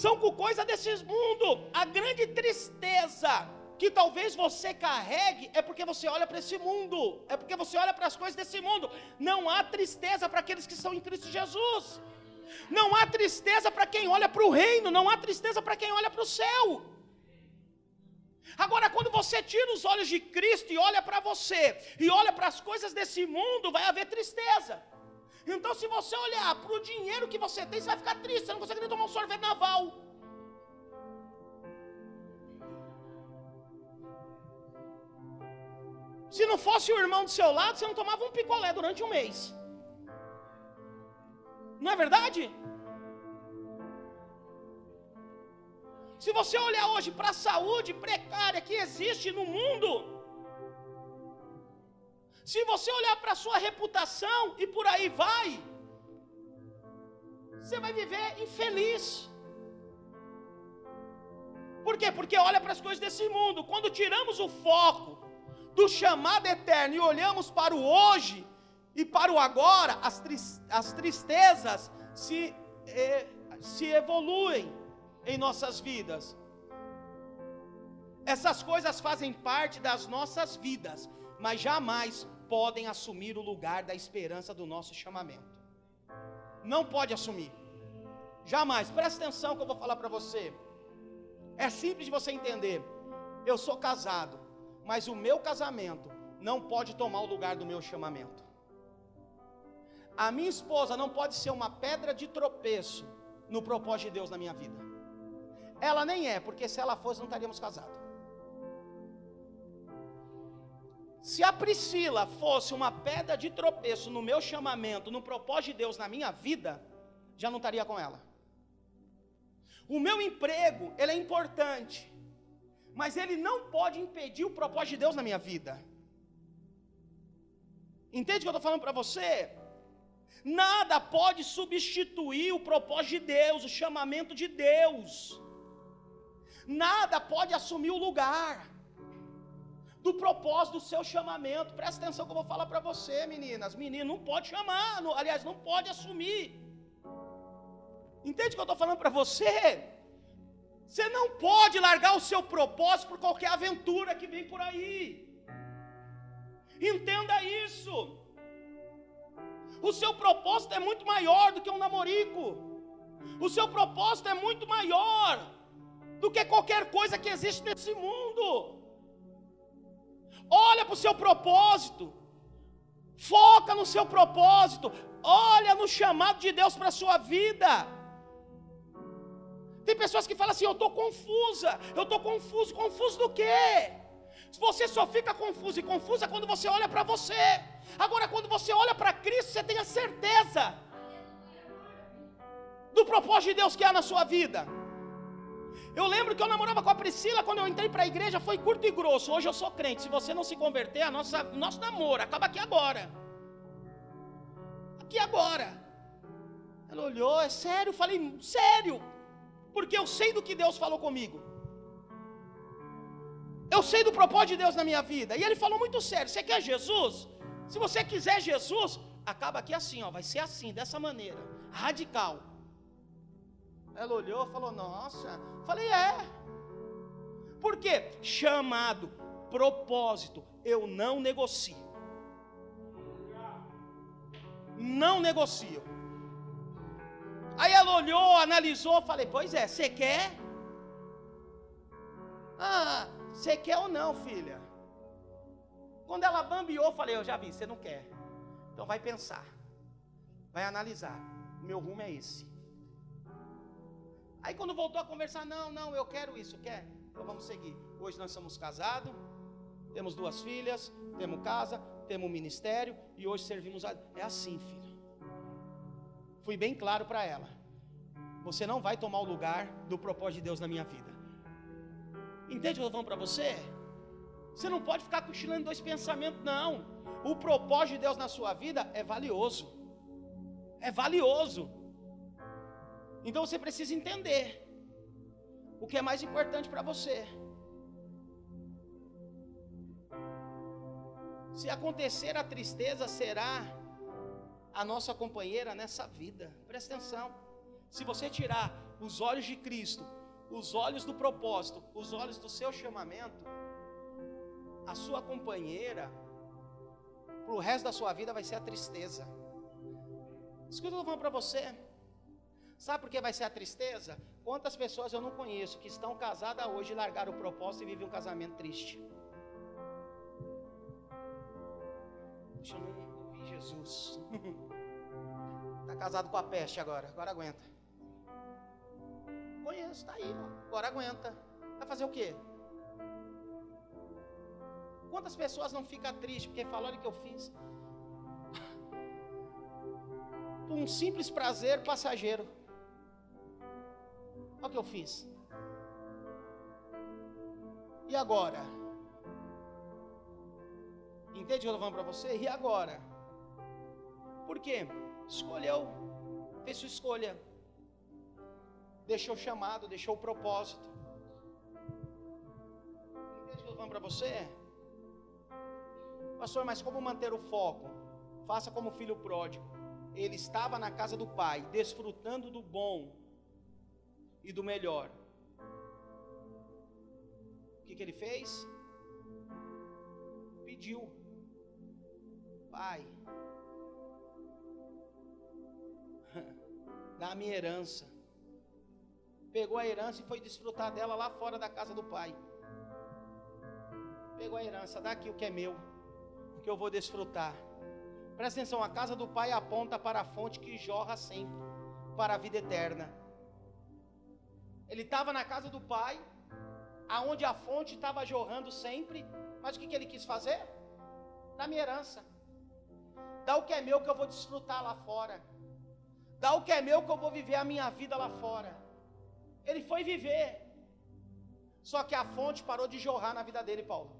São com coisas desse mundo. A grande tristeza que talvez você carregue é porque você olha para esse mundo, é porque você olha para as coisas desse mundo. Não há tristeza para aqueles que são em Cristo Jesus. Não há tristeza para quem olha para o reino, não há tristeza para quem olha para o céu. Agora, quando você tira os olhos de Cristo e olha para você, e olha para as coisas desse mundo, vai haver tristeza. Então, se você olhar para o dinheiro que você tem, você vai ficar triste, você não consegue nem tomar um sorvete naval. Se não fosse o irmão do seu lado, você não tomava um picolé durante um mês. Não é verdade? Se você olhar hoje para a saúde precária que existe no mundo, se você olhar para a sua reputação e por aí vai, você vai viver infeliz. Por quê? Porque olha para as coisas desse mundo. Quando tiramos o foco do chamado eterno e olhamos para o hoje e para o agora, as, as tristezas se, eh, se evoluem em nossas vidas. Essas coisas fazem parte das nossas vidas, mas jamais podem assumir o lugar da esperança do nosso chamamento. Não pode assumir. Jamais. Presta atenção que eu vou falar para você. É simples de você entender. Eu sou casado, mas o meu casamento não pode tomar o lugar do meu chamamento. A minha esposa não pode ser uma pedra de tropeço no propósito de Deus na minha vida. Ela nem é, porque se ela fosse, não estaríamos casados. Se a Priscila fosse uma pedra de tropeço no meu chamamento, no propósito de Deus na minha vida, já não estaria com ela. O meu emprego, ele é importante, mas ele não pode impedir o propósito de Deus na minha vida. Entende o que eu estou falando para você? Nada pode substituir o propósito de Deus, o chamamento de Deus nada pode assumir o lugar do propósito do seu chamamento. Presta atenção que eu vou falar para você, meninas. Menino, não pode chamar, não, aliás, não pode assumir. Entende o que eu estou falando para você? Você não pode largar o seu propósito por qualquer aventura que vem por aí. Entenda isso. O seu propósito é muito maior do que um namorico. O seu propósito é muito maior do que qualquer coisa que existe nesse mundo. Olha para o seu propósito, foca no seu propósito, olha no chamado de Deus para a sua vida. Tem pessoas que falam assim: eu estou confusa, eu estou confuso, confuso do quê? Você só fica confuso e confusa quando você olha para você. Agora, quando você olha para Cristo, você tem a certeza do propósito de Deus que há na sua vida. Eu lembro que eu namorava com a Priscila quando eu entrei para a igreja, foi curto e grosso. Hoje eu sou crente. Se você não se converter, a nossa, nosso namoro acaba aqui agora. Aqui agora. Ela olhou, é sério? Eu falei, sério. Porque eu sei do que Deus falou comigo. Eu sei do propósito de Deus na minha vida. E ele falou muito sério: Você quer Jesus? Se você quiser Jesus, acaba aqui assim, ó, vai ser assim, dessa maneira, radical. Ela olhou falou: Nossa. Falei: É. Por quê? Chamado, propósito, eu não negocio. Não negocio. Aí ela olhou, analisou, falei: Pois é, você quer? Ah, você quer ou não, filha? Quando ela bambiou, falei: Eu já vi, você não quer. Então vai pensar, vai analisar. Meu rumo é esse. Aí quando voltou a conversar, não, não, eu quero isso, quer? Então vamos seguir. Hoje nós somos casados, temos duas filhas, temos casa, temos ministério e hoje servimos a. É assim, filho. Fui bem claro para ela. Você não vai tomar o lugar do propósito de Deus na minha vida. Entende o que eu estou falando para você? Você não pode ficar cochilando dois pensamentos, não. O propósito de Deus na sua vida é valioso. É valioso. Então você precisa entender o que é mais importante para você. Se acontecer a tristeza, será a nossa companheira nessa vida. Presta atenção. Se você tirar os olhos de Cristo, os olhos do propósito, os olhos do seu chamamento, a sua companheira, para o resto da sua vida, vai ser a tristeza. Isso que eu estou falando para você. Sabe por que vai ser a tristeza? Quantas pessoas eu não conheço que estão casadas hoje, largaram o propósito e vivem um casamento triste? Deixa eu não ouvir Jesus. Está casado com a peste agora, agora aguenta. Conheço, está aí, agora aguenta. Vai fazer o quê? Quantas pessoas não ficam tristes porque falaram que eu fiz? Por um simples prazer passageiro. Olha o que eu fiz. E agora? Entende o que eu estou falando para você? E agora? Por quê? Escolheu, fez sua escolha, deixou o chamado, deixou o propósito. Entende o que eu estou falando para você? Pastor, mas como manter o foco? Faça como filho pródigo. Ele estava na casa do pai, desfrutando do bom e do melhor. O que, que ele fez? Pediu, Pai, dá a minha herança. Pegou a herança e foi desfrutar dela lá fora da casa do pai. Pegou a herança, dá aqui o que é meu, que eu vou desfrutar. Presta atenção, a casa do pai aponta para a fonte que jorra sempre, para a vida eterna. Ele estava na casa do pai, aonde a fonte estava jorrando sempre, mas o que, que ele quis fazer? Na minha herança. Dá o que é meu que eu vou desfrutar lá fora. Dá o que é meu que eu vou viver a minha vida lá fora. Ele foi viver. Só que a fonte parou de jorrar na vida dele, Paulo.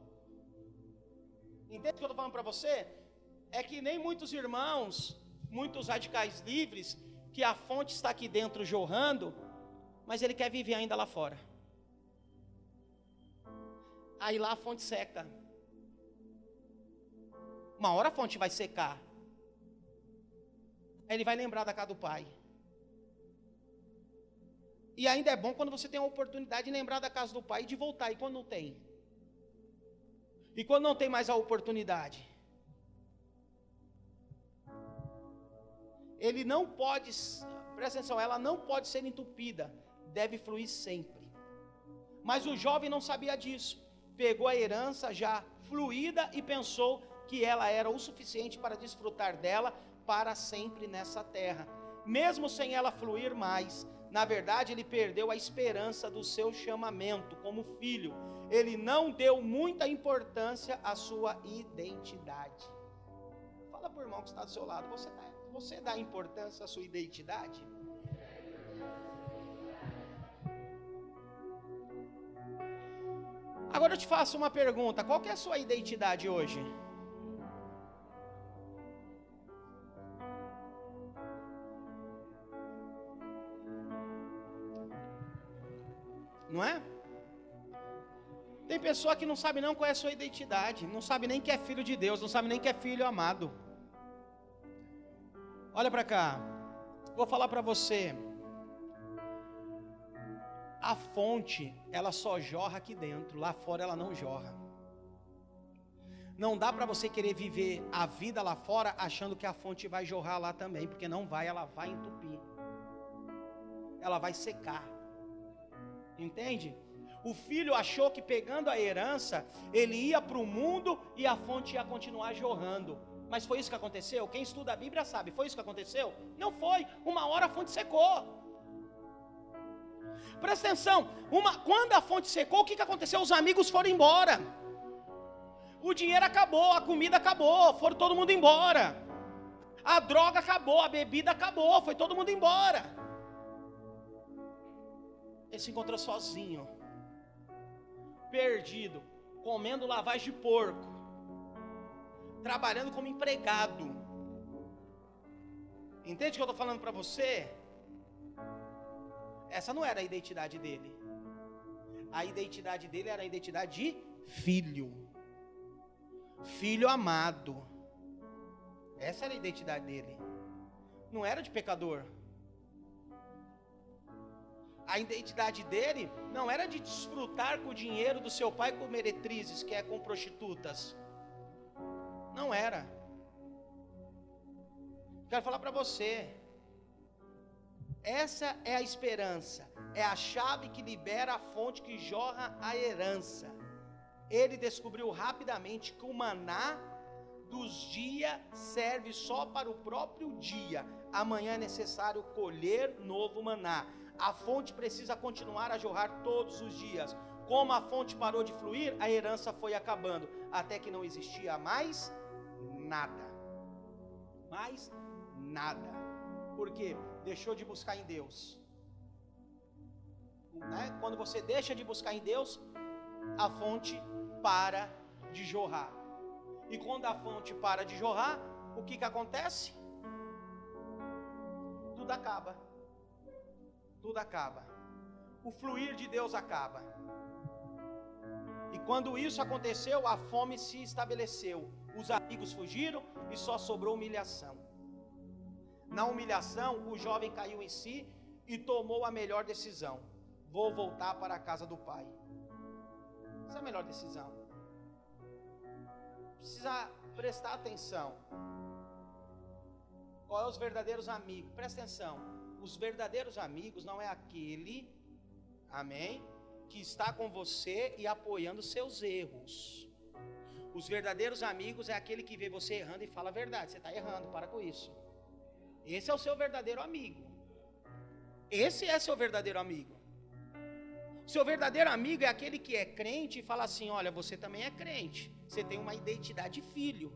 Entende o que eu estou falando para você? É que nem muitos irmãos, muitos radicais livres, que a fonte está aqui dentro jorrando, mas ele quer viver ainda lá fora. Aí lá a fonte seca. Uma hora a fonte vai secar. Aí ele vai lembrar da casa do pai. E ainda é bom quando você tem a oportunidade de lembrar da casa do pai e de voltar. E quando não tem? E quando não tem mais a oportunidade? Ele não pode, presta atenção, ela não pode ser entupida, deve fluir sempre. Mas o jovem não sabia disso. Pegou a herança já fluída e pensou que ela era o suficiente para desfrutar dela para sempre nessa terra. Mesmo sem ela fluir mais, na verdade, ele perdeu a esperança do seu chamamento como filho. Ele não deu muita importância à sua identidade. Fala para o irmão que está do seu lado: você dá, você dá importância à sua identidade? Agora eu te faço uma pergunta: qual é a sua identidade hoje? Não é? Tem pessoa que não sabe não qual é a sua identidade, não sabe nem que é filho de Deus, não sabe nem que é filho amado. Olha para cá. Vou falar para você. A fonte, ela só jorra aqui dentro, lá fora ela não jorra. Não dá para você querer viver a vida lá fora achando que a fonte vai jorrar lá também, porque não vai, ela vai entupir. Ela vai secar. Entende? O filho achou que pegando a herança, ele ia para o mundo e a fonte ia continuar jorrando. Mas foi isso que aconteceu? Quem estuda a Bíblia sabe, foi isso que aconteceu? Não foi. Uma hora a fonte secou. Presta atenção, uma, quando a fonte secou, o que, que aconteceu? Os amigos foram embora. O dinheiro acabou, a comida acabou, foram todo mundo embora. A droga acabou, a bebida acabou, foi todo mundo embora. Ele se encontrou sozinho, perdido. comendo lavagem de porco, trabalhando como empregado. Entende o que eu estou falando para você? Essa não era a identidade dele. A identidade dele era a identidade de filho. Filho amado. Essa era a identidade dele. Não era de pecador. A identidade dele não era de desfrutar com o dinheiro do seu pai com meretrizes, que é com prostitutas. Não era. Quero falar para você. Essa é a esperança, é a chave que libera a fonte que jorra a herança. Ele descobriu rapidamente que o maná dos dias serve só para o próprio dia. Amanhã é necessário colher novo maná. A fonte precisa continuar a jorrar todos os dias. Como a fonte parou de fluir, a herança foi acabando, até que não existia mais nada. Mais nada. Por quê? Deixou de buscar em Deus. Né? Quando você deixa de buscar em Deus, a fonte para de jorrar. E quando a fonte para de jorrar, o que, que acontece? Tudo acaba. Tudo acaba. O fluir de Deus acaba. E quando isso aconteceu, a fome se estabeleceu. Os amigos fugiram e só sobrou humilhação. Na humilhação, o jovem caiu em si e tomou a melhor decisão: vou voltar para a casa do pai. Essa é a melhor decisão. Precisa prestar atenção. Qual é os verdadeiros amigos? Presta atenção. Os verdadeiros amigos não é aquele, amém, que está com você e apoiando seus erros. Os verdadeiros amigos é aquele que vê você errando e fala a verdade. Você está errando, para com isso. Esse é o seu verdadeiro amigo. Esse é seu verdadeiro amigo. Seu verdadeiro amigo é aquele que é crente e fala assim: olha, você também é crente. Você tem uma identidade de filho.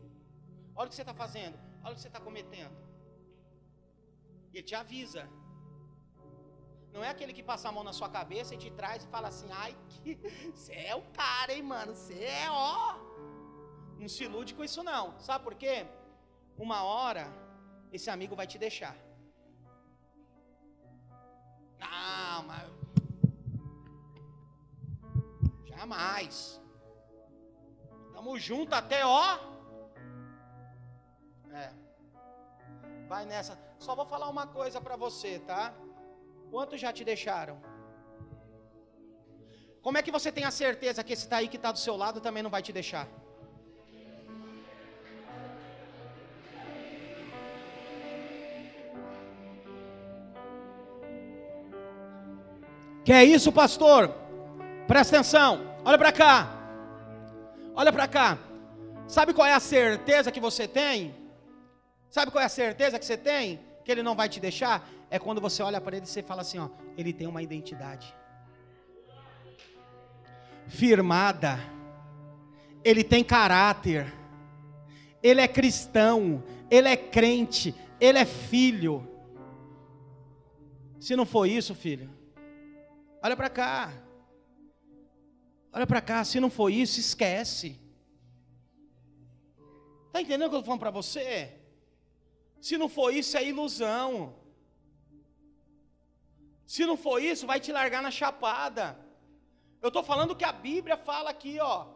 Olha o que você está fazendo. Olha o que você está cometendo. Ele te avisa. Não é aquele que passa a mão na sua cabeça e te traz e fala assim: ai, que... você é o cara, hein, mano. Você é ó. Não se ilude com isso, não. Sabe por quê? Uma hora esse amigo vai te deixar. Não, mas. Jamais. Tamo junto até ó. É. Vai nessa. Só vou falar uma coisa para você, tá? Quantos já te deixaram? Como é que você tem a certeza que esse tá aí que está do seu lado também não vai te deixar? Que é isso, pastor? Presta atenção. Olha para cá. Olha para cá. Sabe qual é a certeza que você tem? Sabe qual é a certeza que você tem? Que ele não vai te deixar? É quando você olha para ele e você fala assim: ó, ele tem uma identidade firmada, ele tem caráter, ele é cristão, ele é crente, ele é filho. Se não for isso, filho, Olha para cá. Olha para cá, se não for isso, esquece. Está entendendo o que eu estou falando para você? Se não for isso, é ilusão. Se não for isso, vai te largar na chapada. Eu estou falando que a Bíblia fala aqui, ó.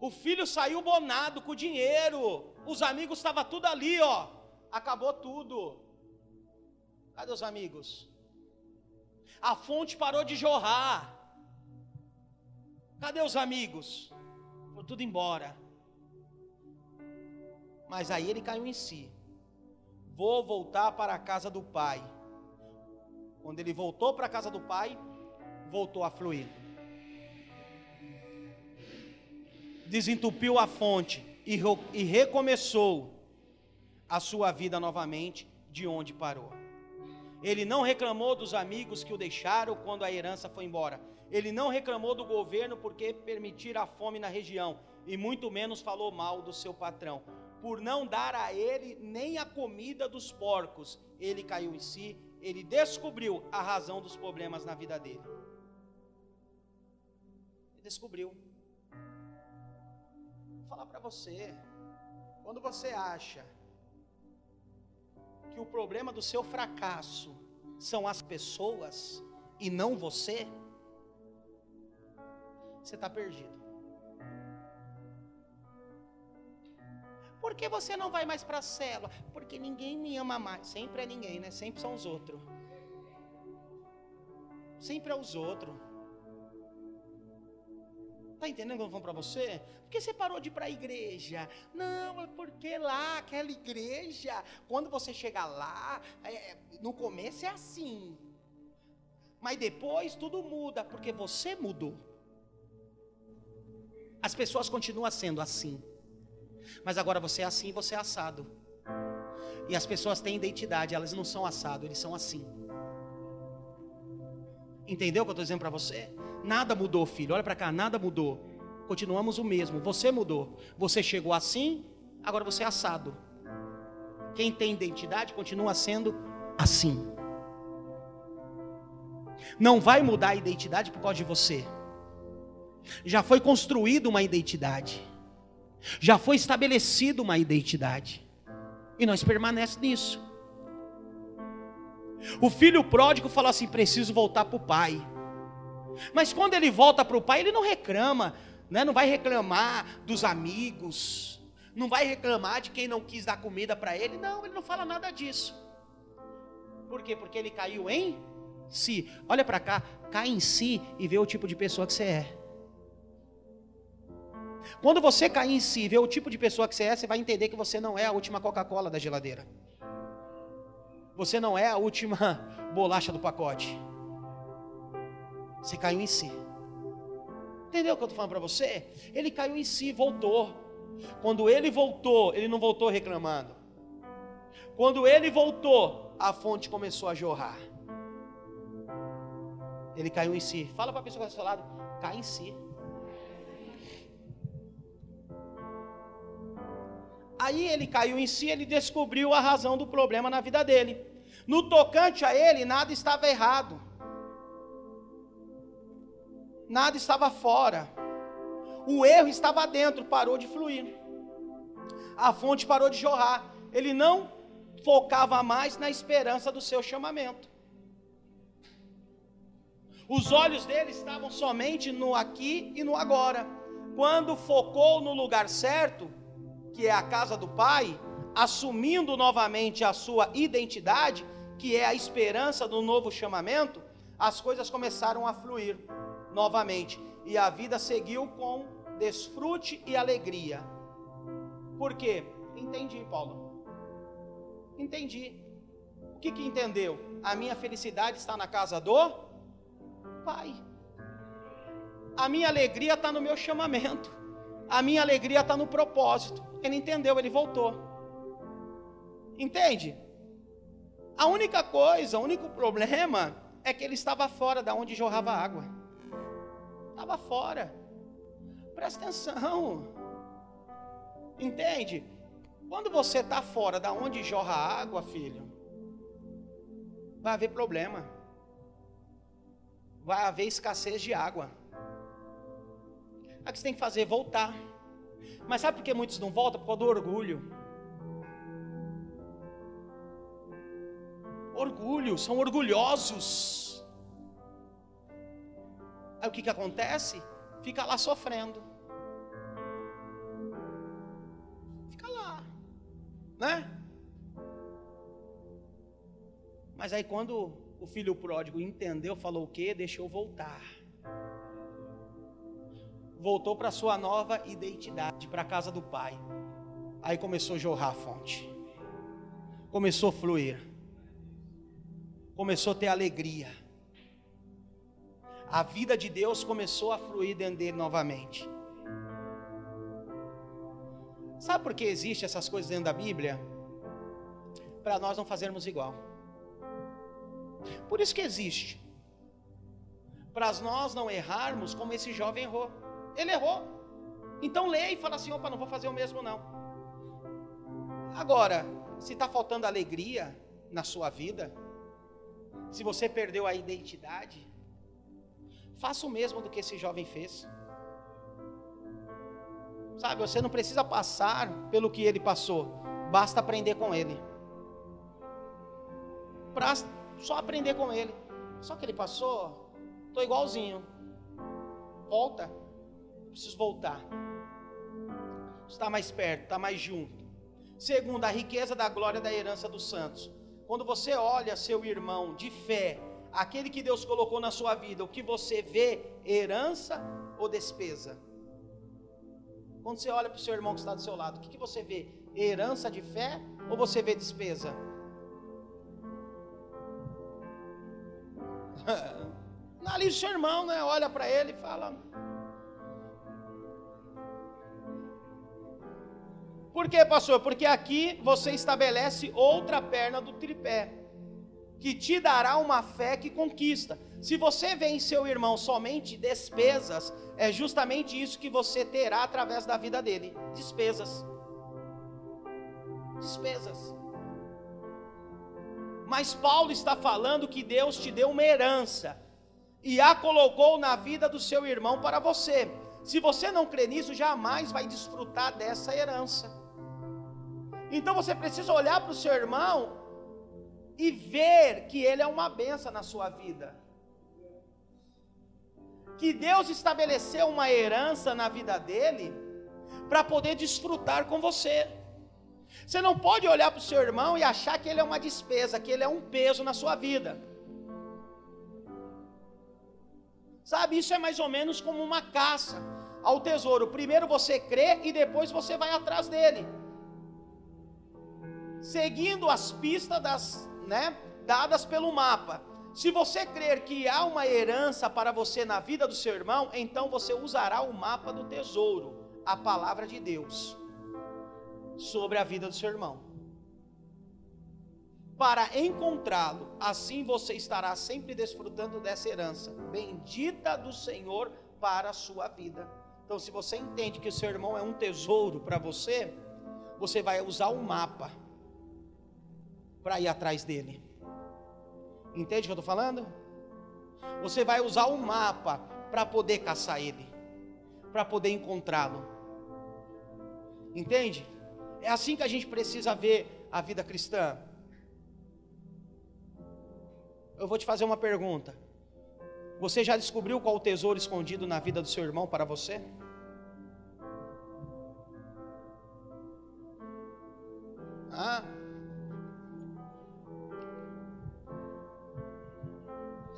O filho saiu bonado com o dinheiro. Os amigos estavam tudo ali, ó. Acabou tudo. Cadê os amigos? A fonte parou de jorrar. Cadê os amigos? Foi tudo embora. Mas aí ele caiu em si. Vou voltar para a casa do pai. Quando ele voltou para a casa do pai, voltou a fluir. Desentupiu a fonte e, recomeçou a sua vida novamente de onde parou. Ele não reclamou dos amigos que o deixaram quando a herança foi embora. Ele não reclamou do governo porque permitir a fome na região. E muito menos falou mal do seu patrão. Por não dar a ele nem a comida dos porcos, ele caiu em si. Ele descobriu a razão dos problemas na vida dele. Ele descobriu. Vou falar para você. Quando você acha que o problema do seu fracasso são as pessoas e não você, você está perdido. Por que você não vai mais para a célula? Porque ninguém me ama mais. Sempre é ninguém, né? Sempre são os outros. Sempre é os outros. Está entendendo eu vou para você? Por que você parou de ir para a igreja? Não, é porque lá, aquela igreja, quando você chegar lá, é, no começo é assim. Mas depois tudo muda, porque você mudou. As pessoas continuam sendo assim. Mas agora você é assim e você é assado. E as pessoas têm identidade, elas não são assado, eles são assim. Entendeu o que eu estou dizendo para você? Nada mudou, filho. Olha para cá, nada mudou. Continuamos o mesmo. Você mudou. Você chegou assim, agora você é assado. Quem tem identidade continua sendo assim. Não vai mudar a identidade por causa de você. Já foi construída uma identidade. Já foi estabelecida uma identidade. E nós permanecemos nisso. O filho pródigo falou assim: preciso voltar para o pai. Mas quando ele volta para o pai, ele não reclama, né? não vai reclamar dos amigos, não vai reclamar de quem não quis dar comida para ele. Não, ele não fala nada disso. Por quê? Porque ele caiu em si. Olha para cá, cai em si e vê o tipo de pessoa que você é. Quando você cair em si, ver o tipo de pessoa que você é, você vai entender que você não é a última Coca-Cola da geladeira. Você não é a última bolacha do pacote. Você caiu em si. Entendeu o que eu estou falando para você? Ele caiu em si, voltou. Quando ele voltou, ele não voltou reclamando. Quando ele voltou, a fonte começou a jorrar. Ele caiu em si. Fala para a pessoa que está do seu lado, cai em si. Aí ele caiu em si, ele descobriu a razão do problema na vida dele. No tocante a ele, nada estava errado. Nada estava fora. O erro estava dentro, parou de fluir. A fonte parou de jorrar. Ele não focava mais na esperança do seu chamamento. Os olhos dele estavam somente no aqui e no agora. Quando focou no lugar certo, que é a casa do Pai, assumindo novamente a sua identidade, que é a esperança do novo chamamento, as coisas começaram a fluir novamente e a vida seguiu com desfrute e alegria. Por quê? Entendi, Paulo. Entendi. O que que entendeu? A minha felicidade está na casa do Pai. A minha alegria está no meu chamamento. A minha alegria está no propósito. Ele entendeu, ele voltou. Entende? A única coisa, o único problema é que ele estava fora da onde jorrava água. Estava fora. Presta atenção. Entende? Quando você está fora da onde jorra água, filho, vai haver problema. Vai haver escassez de água. O que você tem que fazer? Voltar. Mas sabe por que muitos não voltam? Por causa do orgulho. Orgulho, são orgulhosos. Aí o que, que acontece? Fica lá sofrendo. Fica lá, né? Mas aí quando o filho pródigo entendeu, falou o quê? Deixou voltar voltou para sua nova identidade, para a casa do Pai. Aí começou a jorrar a fonte. Começou a fluir. Começou a ter alegria. A vida de Deus começou a fluir dentro dele novamente. Sabe por que existe essas coisas dentro da Bíblia? Para nós não fazermos igual. Por isso que existe. Para nós não errarmos como esse jovem errou. Ele errou. Então leia e fala assim: opa, não vou fazer o mesmo não. Agora, se está faltando alegria na sua vida, se você perdeu a identidade, faça o mesmo do que esse jovem fez. Sabe, você não precisa passar pelo que ele passou, basta aprender com ele. Pra só aprender com ele. Só que ele passou, estou igualzinho. Volta, preciso voltar. Está mais perto, está mais junto. Segundo, a riqueza da glória da herança dos santos. Quando você olha seu irmão de fé, aquele que Deus colocou na sua vida, o que você vê, herança ou despesa? Quando você olha para o seu irmão que está do seu lado, o que, que você vê? Herança de fé ou você vê despesa? Analisa o seu irmão, né? Olha para ele e fala. Por que, pastor? Porque aqui você estabelece outra perna do tripé, que te dará uma fé que conquista. Se você vê em seu irmão somente despesas, é justamente isso que você terá através da vida dele: despesas. Despesas. Mas Paulo está falando que Deus te deu uma herança e a colocou na vida do seu irmão para você. Se você não crê nisso, jamais vai desfrutar dessa herança. Então você precisa olhar para o seu irmão e ver que ele é uma benção na sua vida que Deus estabeleceu uma herança na vida dele para poder desfrutar com você. Você não pode olhar para o seu irmão e achar que ele é uma despesa, que ele é um peso na sua vida. Sabe, isso é mais ou menos como uma caça ao tesouro. Primeiro você crê e depois você vai atrás dele. Seguindo as pistas das, né, dadas pelo mapa. Se você crer que há uma herança para você na vida do seu irmão, então você usará o mapa do tesouro, a palavra de Deus, sobre a vida do seu irmão. Para encontrá-lo, assim você estará sempre desfrutando dessa herança, bendita do Senhor para a sua vida. Então, se você entende que o seu irmão é um tesouro para você, você vai usar o mapa para ir atrás dele. Entende o que eu estou falando? Você vai usar o um mapa para poder caçar ele, para poder encontrá-lo. Entende? É assim que a gente precisa ver a vida cristã. Eu vou te fazer uma pergunta. Você já descobriu qual o tesouro escondido na vida do seu irmão para você? Ah,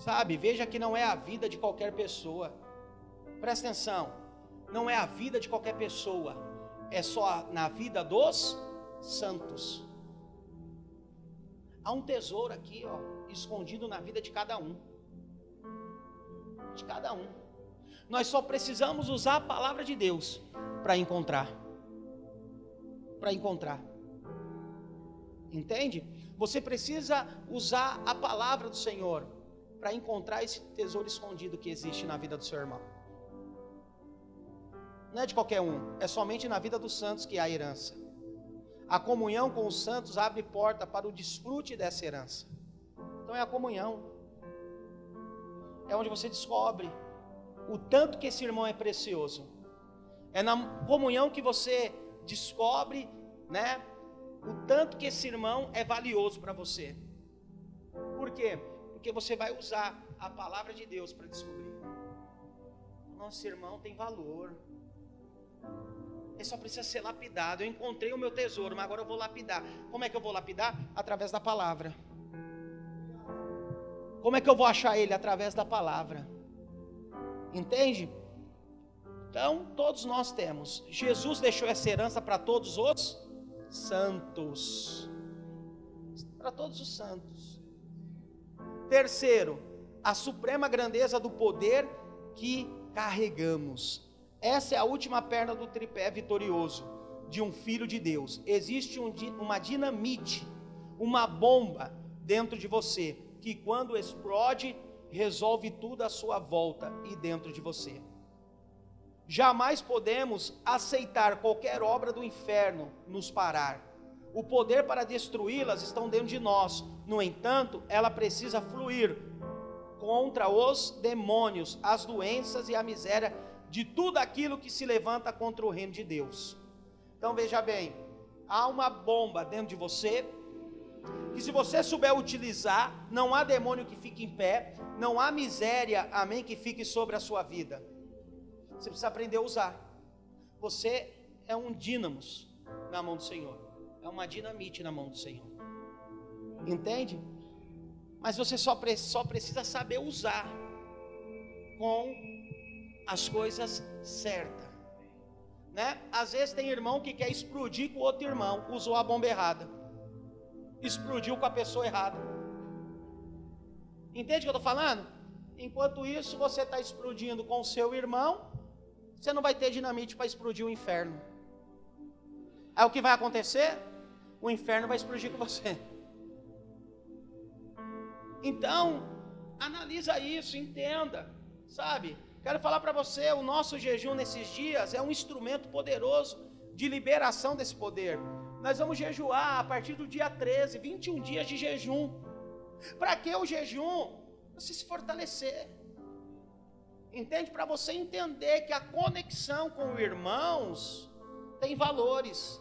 Sabe, veja que não é a vida de qualquer pessoa. Presta atenção, não é a vida de qualquer pessoa, é só na vida dos santos. Há um tesouro aqui, ó, escondido na vida de cada um. De cada um. Nós só precisamos usar a palavra de Deus para encontrar. Para encontrar. Entende? Você precisa usar a palavra do Senhor para encontrar esse tesouro escondido que existe na vida do seu irmão. Não é de qualquer um, é somente na vida dos santos que há herança. A comunhão com os santos abre porta para o desfrute dessa herança. Então é a comunhão. É onde você descobre o tanto que esse irmão é precioso. É na comunhão que você descobre, né, o tanto que esse irmão é valioso para você. Por quê? Porque você vai usar a palavra de Deus para descobrir. Nosso irmão tem valor. Ele só precisa ser lapidado. Eu encontrei o meu tesouro, mas agora eu vou lapidar. Como é que eu vou lapidar? Através da palavra. Como é que eu vou achar ele? Através da palavra. Entende? Então, todos nós temos. Jesus deixou essa herança para todos os santos. Para todos os santos. Terceiro, a suprema grandeza do poder que carregamos. Essa é a última perna do tripé vitorioso de um filho de Deus. Existe um, uma dinamite, uma bomba dentro de você, que quando explode, resolve tudo à sua volta e dentro de você. Jamais podemos aceitar qualquer obra do inferno nos parar o poder para destruí-las estão dentro de nós. No entanto, ela precisa fluir contra os demônios, as doenças e a miséria de tudo aquilo que se levanta contra o reino de Deus. Então veja bem, há uma bomba dentro de você, que se você souber utilizar, não há demônio que fique em pé, não há miséria, amém, que fique sobre a sua vida. Você precisa aprender a usar. Você é um dínamos na mão do Senhor, é uma dinamite na mão do Senhor. Entende? Mas você só, só precisa saber usar com as coisas certas. Né? Às vezes tem irmão que quer explodir com outro irmão, usou a bomba errada, explodiu com a pessoa errada. Entende o que eu estou falando? Enquanto isso, você está explodindo com o seu irmão, você não vai ter dinamite para explodir o inferno. Aí o que vai acontecer? O inferno vai explodir com você. Então, analisa isso, entenda, sabe? Quero falar para você, o nosso jejum nesses dias é um instrumento poderoso de liberação desse poder. Nós vamos jejuar a partir do dia 13, 21 dias de jejum. Para que o jejum? Você se fortalecer. Entende? Para você entender que a conexão com irmãos tem valores,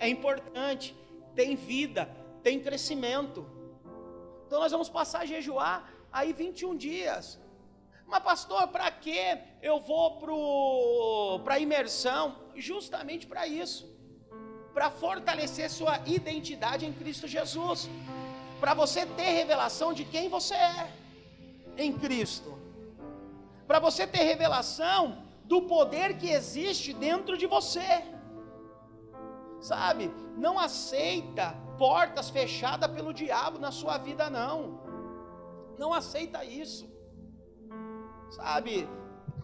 é importante, tem vida, tem crescimento. Então nós vamos passar a jejuar aí 21 dias. Mas, pastor, para que eu vou para a imersão? Justamente para isso para fortalecer sua identidade em Cristo Jesus, para você ter revelação de quem você é em Cristo, para você ter revelação do poder que existe dentro de você, sabe? Não aceita portas fechadas pelo diabo na sua vida, não, não aceita isso sabe?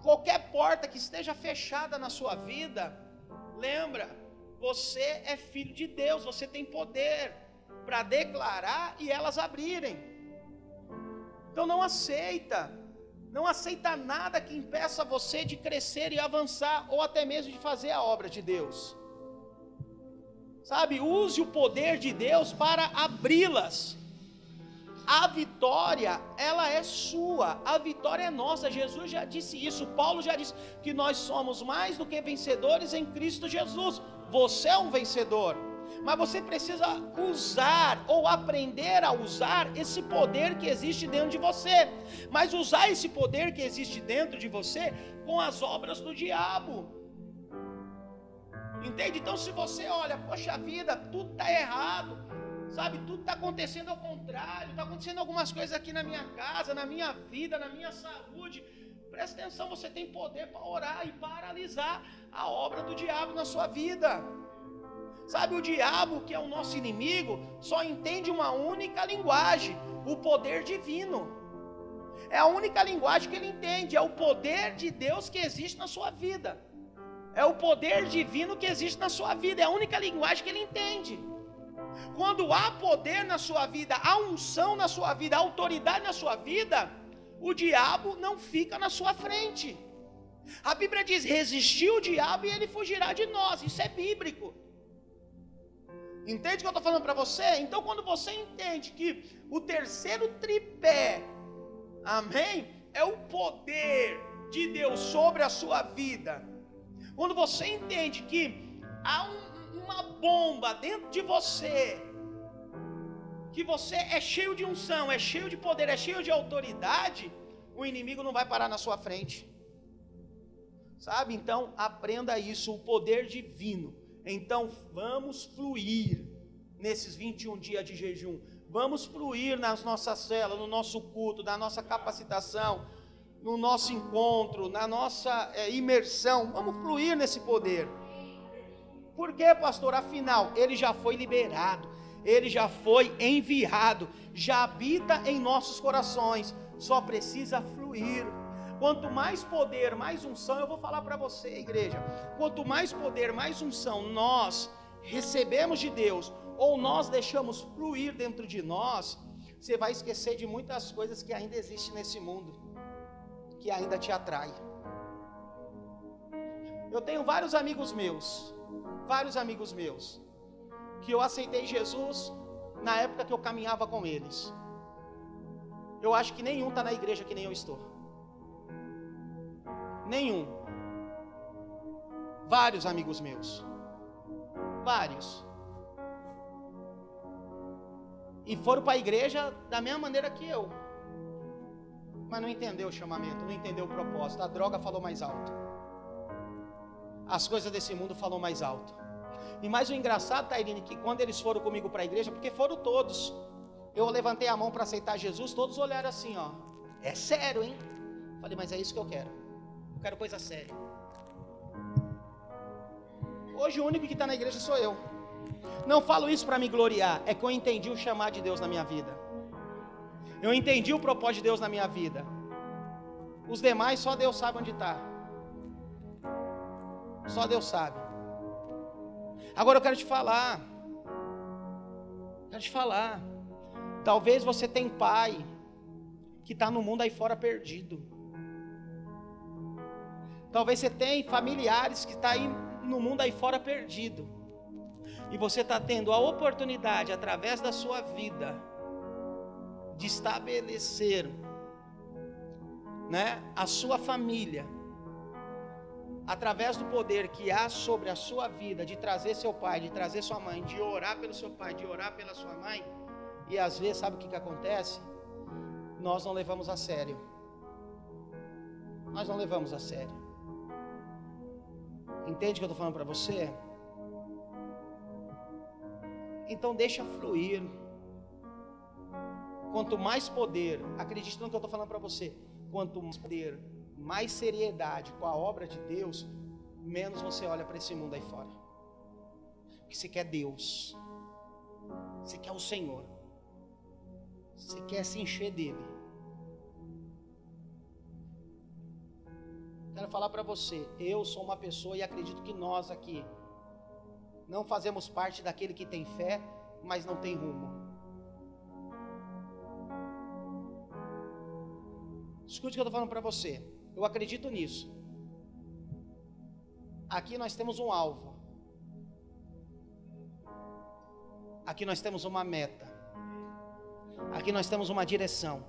Qualquer porta que esteja fechada na sua vida, lembra, você é filho de Deus, você tem poder para declarar e elas abrirem. Então não aceita, não aceita nada que impeça você de crescer e avançar, ou até mesmo de fazer a obra de Deus. Sabe, use o poder de Deus para abri-las a vitória, ela é sua, a vitória é nossa. Jesus já disse isso, Paulo já disse que nós somos mais do que vencedores em Cristo Jesus. Você é um vencedor, mas você precisa usar ou aprender a usar esse poder que existe dentro de você. Mas usar esse poder que existe dentro de você com as obras do diabo. Entende? Então, se você olha, poxa vida, tudo está errado Sabe, tudo está acontecendo ao contrário. Está acontecendo algumas coisas aqui na minha casa, na minha vida, na minha saúde. Presta atenção, você tem poder para orar e paralisar a obra do diabo na sua vida. Sabe, o diabo, que é o nosso inimigo, só entende uma única linguagem: o poder divino. É a única linguagem que ele entende, é o poder de Deus que existe na sua vida. É o poder divino que existe na sua vida, é a única linguagem que ele entende. Quando há poder na sua vida, há unção na sua vida, autoridade na sua vida, o diabo não fica na sua frente. A Bíblia diz: resistir o diabo e ele fugirá de nós. Isso é bíblico. Entende o que eu estou falando para você? Então, quando você entende que o terceiro tripé, amém, é o poder de Deus sobre a sua vida, quando você entende que há um uma bomba dentro de você, que você é cheio de unção, é cheio de poder, é cheio de autoridade, o inimigo não vai parar na sua frente. Sabe? Então, aprenda isso, o poder divino. Então, vamos fluir nesses 21 dias de jejum. Vamos fluir nas nossas celas, no nosso culto, na nossa capacitação, no nosso encontro, na nossa é, imersão. Vamos fluir nesse poder. Por quê, pastor? Afinal, ele já foi liberado, ele já foi enviado, já habita em nossos corações, só precisa fluir. Quanto mais poder, mais unção, eu vou falar para você, igreja. Quanto mais poder, mais unção nós recebemos de Deus, ou nós deixamos fluir dentro de nós, você vai esquecer de muitas coisas que ainda existem nesse mundo, que ainda te atrai. Eu tenho vários amigos meus vários amigos meus que eu aceitei Jesus na época que eu caminhava com eles. Eu acho que nenhum está na igreja que nem eu estou. Nenhum. Vários amigos meus. Vários. E foram para a igreja da mesma maneira que eu. Mas não entendeu o chamamento, não entendeu o propósito. A droga falou mais alto. As coisas desse mundo falou mais alto. E mais o engraçado, Tairine, que quando eles foram comigo para a igreja, porque foram todos, eu levantei a mão para aceitar Jesus, todos olharam assim, ó. É sério, hein? Falei, mas é isso que eu quero. Eu quero coisa séria. Hoje o único que está na igreja sou eu. Não falo isso para me gloriar, é que eu entendi o chamar de Deus na minha vida. Eu entendi o propósito de Deus na minha vida. Os demais só Deus sabe onde está. Só Deus sabe. Agora eu quero te falar. Quero te falar. Talvez você tenha pai que está no mundo aí fora perdido. Talvez você tenha familiares que está aí no mundo aí fora perdido. E você está tendo a oportunidade, através da sua vida, de estabelecer né, a sua família, através do poder que há sobre a sua vida, de trazer seu pai, de trazer sua mãe, de orar pelo seu pai, de orar pela sua mãe, e às vezes, sabe o que, que acontece? Nós não levamos a sério. Nós não levamos a sério. Entende o que eu estou falando para você? Então deixa fluir. Quanto mais poder, acredite no que eu estou falando para você. Quanto mais poder, mais seriedade com a obra de Deus, menos você olha para esse mundo aí fora. Porque você quer Deus, você quer o Senhor, você quer se encher dele. Quero falar para você, eu sou uma pessoa e acredito que nós aqui não fazemos parte daquele que tem fé, mas não tem rumo. Escute o que eu estou falando para você. Eu acredito nisso. Aqui nós temos um alvo. Aqui nós temos uma meta. Aqui nós temos uma direção.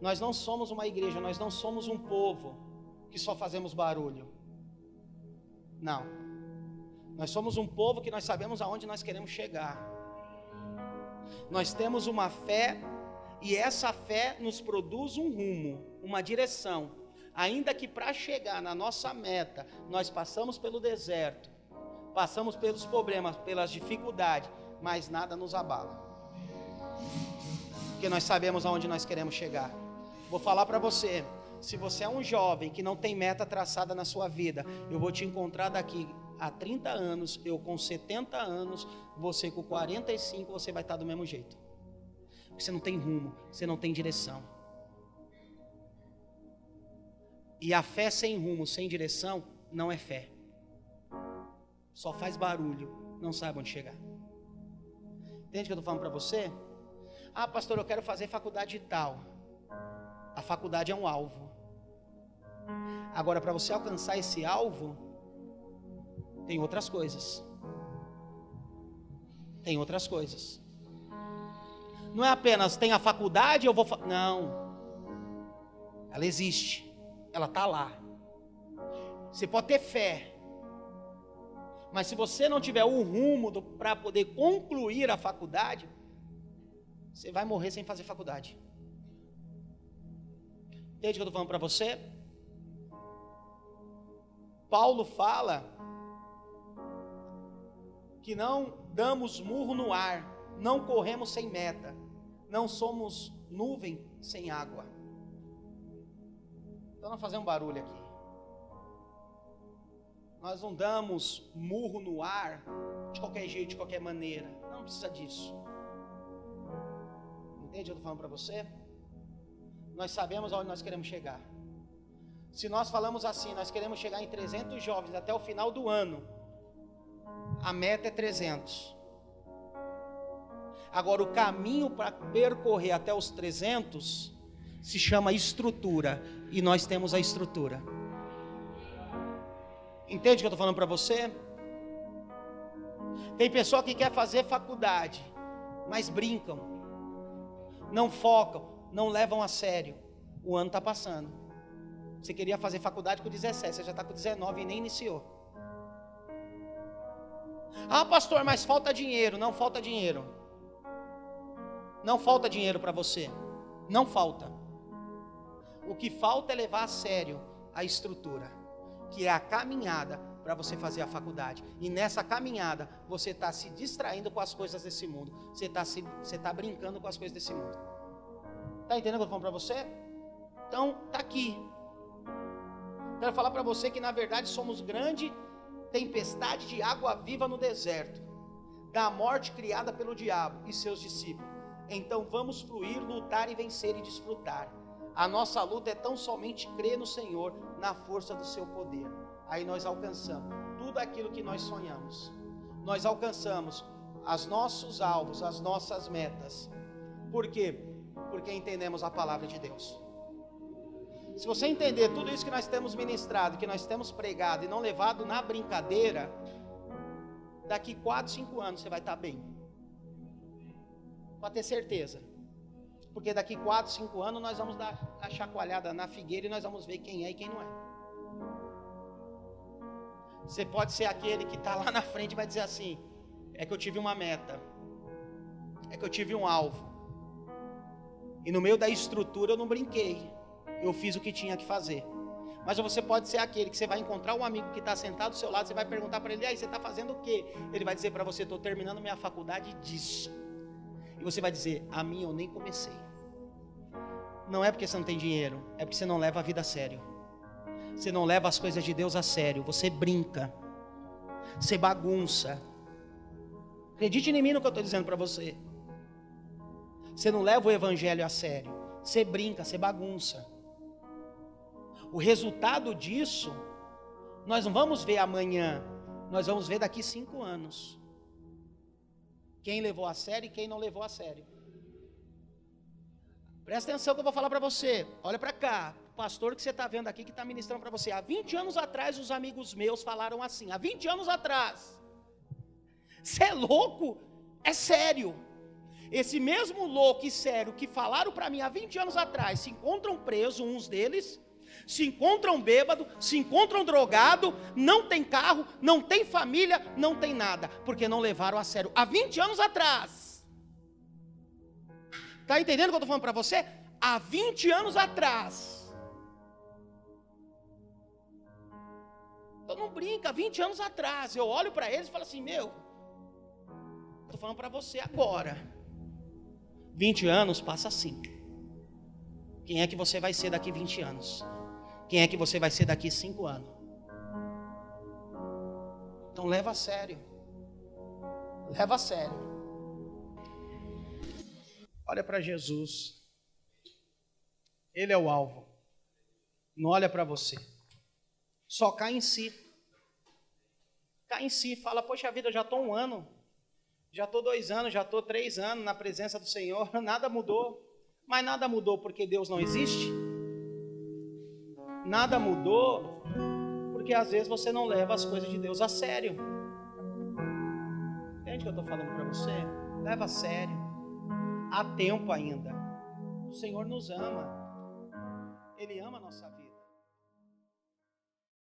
Nós não somos uma igreja, nós não somos um povo que só fazemos barulho. Não. Nós somos um povo que nós sabemos aonde nós queremos chegar. Nós temos uma fé e essa fé nos produz um rumo, uma direção. Ainda que para chegar na nossa meta, nós passamos pelo deserto, passamos pelos problemas, pelas dificuldades, mas nada nos abala. Porque nós sabemos aonde nós queremos chegar. Vou falar para você, se você é um jovem que não tem meta traçada na sua vida, eu vou te encontrar daqui há 30 anos, eu com 70 anos, você com 45, você vai estar do mesmo jeito. Você não tem rumo, você não tem direção. E a fé sem rumo, sem direção, não é fé. Só faz barulho, não sabe onde chegar. Entende o que eu estou falando para você? Ah, pastor, eu quero fazer faculdade tal. A faculdade é um alvo. Agora, para você alcançar esse alvo, tem outras coisas. Tem outras coisas. Não é apenas tem a faculdade, eu vou. Fa... Não. Ela existe. Ela está lá. Você pode ter fé. Mas se você não tiver o rumo para poder concluir a faculdade, você vai morrer sem fazer faculdade. Entende o que eu estou falando para você? Paulo fala que não damos murro no ar, não corremos sem meta, não somos nuvem sem água. Então não fazer um barulho aqui. Nós não damos murro no ar de qualquer jeito, de qualquer maneira. Não precisa disso. Entende o que eu estou falando para você? Nós sabemos aonde nós queremos chegar. Se nós falamos assim, nós queremos chegar em 300 jovens até o final do ano a meta é 300. Agora, o caminho para percorrer até os 300 se chama estrutura, e nós temos a estrutura. Entende o que eu estou falando para você? Tem pessoa que quer fazer faculdade, mas brincam, não focam, não levam a sério. O ano está passando. Você queria fazer faculdade com 17, você já está com 19 e nem iniciou. Ah, pastor, mas falta dinheiro. Não falta dinheiro. Não falta dinheiro para você. Não falta. O que falta é levar a sério a estrutura, que é a caminhada para você fazer a faculdade. E nessa caminhada, você está se distraindo com as coisas desse mundo. Você está você tá brincando com as coisas desse mundo. Está entendendo o que eu estou falando para você? Então, está aqui. Quero falar para você que na verdade somos grande tempestade de água viva no deserto, da morte criada pelo diabo e seus discípulos. Então vamos fluir, lutar e vencer e desfrutar. A nossa luta é tão somente crer no Senhor, na força do seu poder. Aí nós alcançamos tudo aquilo que nós sonhamos. Nós alcançamos os nossos alvos, as nossas metas. Por quê? Porque entendemos a palavra de Deus. Se você entender tudo isso que nós temos ministrado, que nós temos pregado e não levado na brincadeira, daqui 4, 5 anos você vai estar bem. Pode ter certeza. Porque daqui 4, 5 anos nós vamos dar a chacoalhada na figueira e nós vamos ver quem é e quem não é. Você pode ser aquele que está lá na frente e vai dizer assim: é que eu tive uma meta, é que eu tive um alvo. E no meio da estrutura eu não brinquei eu fiz o que tinha que fazer. Mas você pode ser aquele que você vai encontrar um amigo que está sentado do seu lado, você vai perguntar para ele, aí você está fazendo o quê? Ele vai dizer para você, estou terminando minha faculdade disso. E você vai dizer, a minha eu nem comecei. Não é porque você não tem dinheiro, é porque você não leva a vida a sério. Você não leva as coisas de Deus a sério, você brinca, você bagunça. Acredite em mim no que eu estou dizendo para você. Você não leva o evangelho a sério, você brinca, você bagunça. O resultado disso, nós não vamos ver amanhã, nós vamos ver daqui cinco anos. Quem levou a sério e quem não levou a sério. Presta atenção que eu vou falar para você. Olha para cá, o pastor que você está vendo aqui que está ministrando para você. Há 20 anos atrás, os amigos meus falaram assim. Há 20 anos atrás. Você é louco? É sério. Esse mesmo louco e sério que falaram para mim há 20 anos atrás se encontram presos, uns deles, se encontram bêbado, se encontram drogado, não tem carro, não tem família, não tem nada, porque não levaram a sério há 20 anos atrás. Está entendendo o que eu estou falando para você? Há 20 anos atrás. Então não brinca, 20 anos atrás. Eu olho para eles e falo assim: Meu, estou falando para você agora. 20 anos passa assim. Quem é que você vai ser daqui 20 anos? Quem é que você vai ser daqui cinco anos. Então leva a sério. Leva a sério. Olha para Jesus. Ele é o alvo. Não olha para você. Só cai em si. Cai em si. Fala, poxa vida, eu já estou um ano. Já estou dois anos, já estou três anos na presença do Senhor. Nada mudou. Mas nada mudou porque Deus não existe? Nada mudou, porque às vezes você não leva as coisas de Deus a sério. Entende o que eu estou falando para você? Leva a sério. Há tempo ainda. O Senhor nos ama. Ele ama a nossa vida.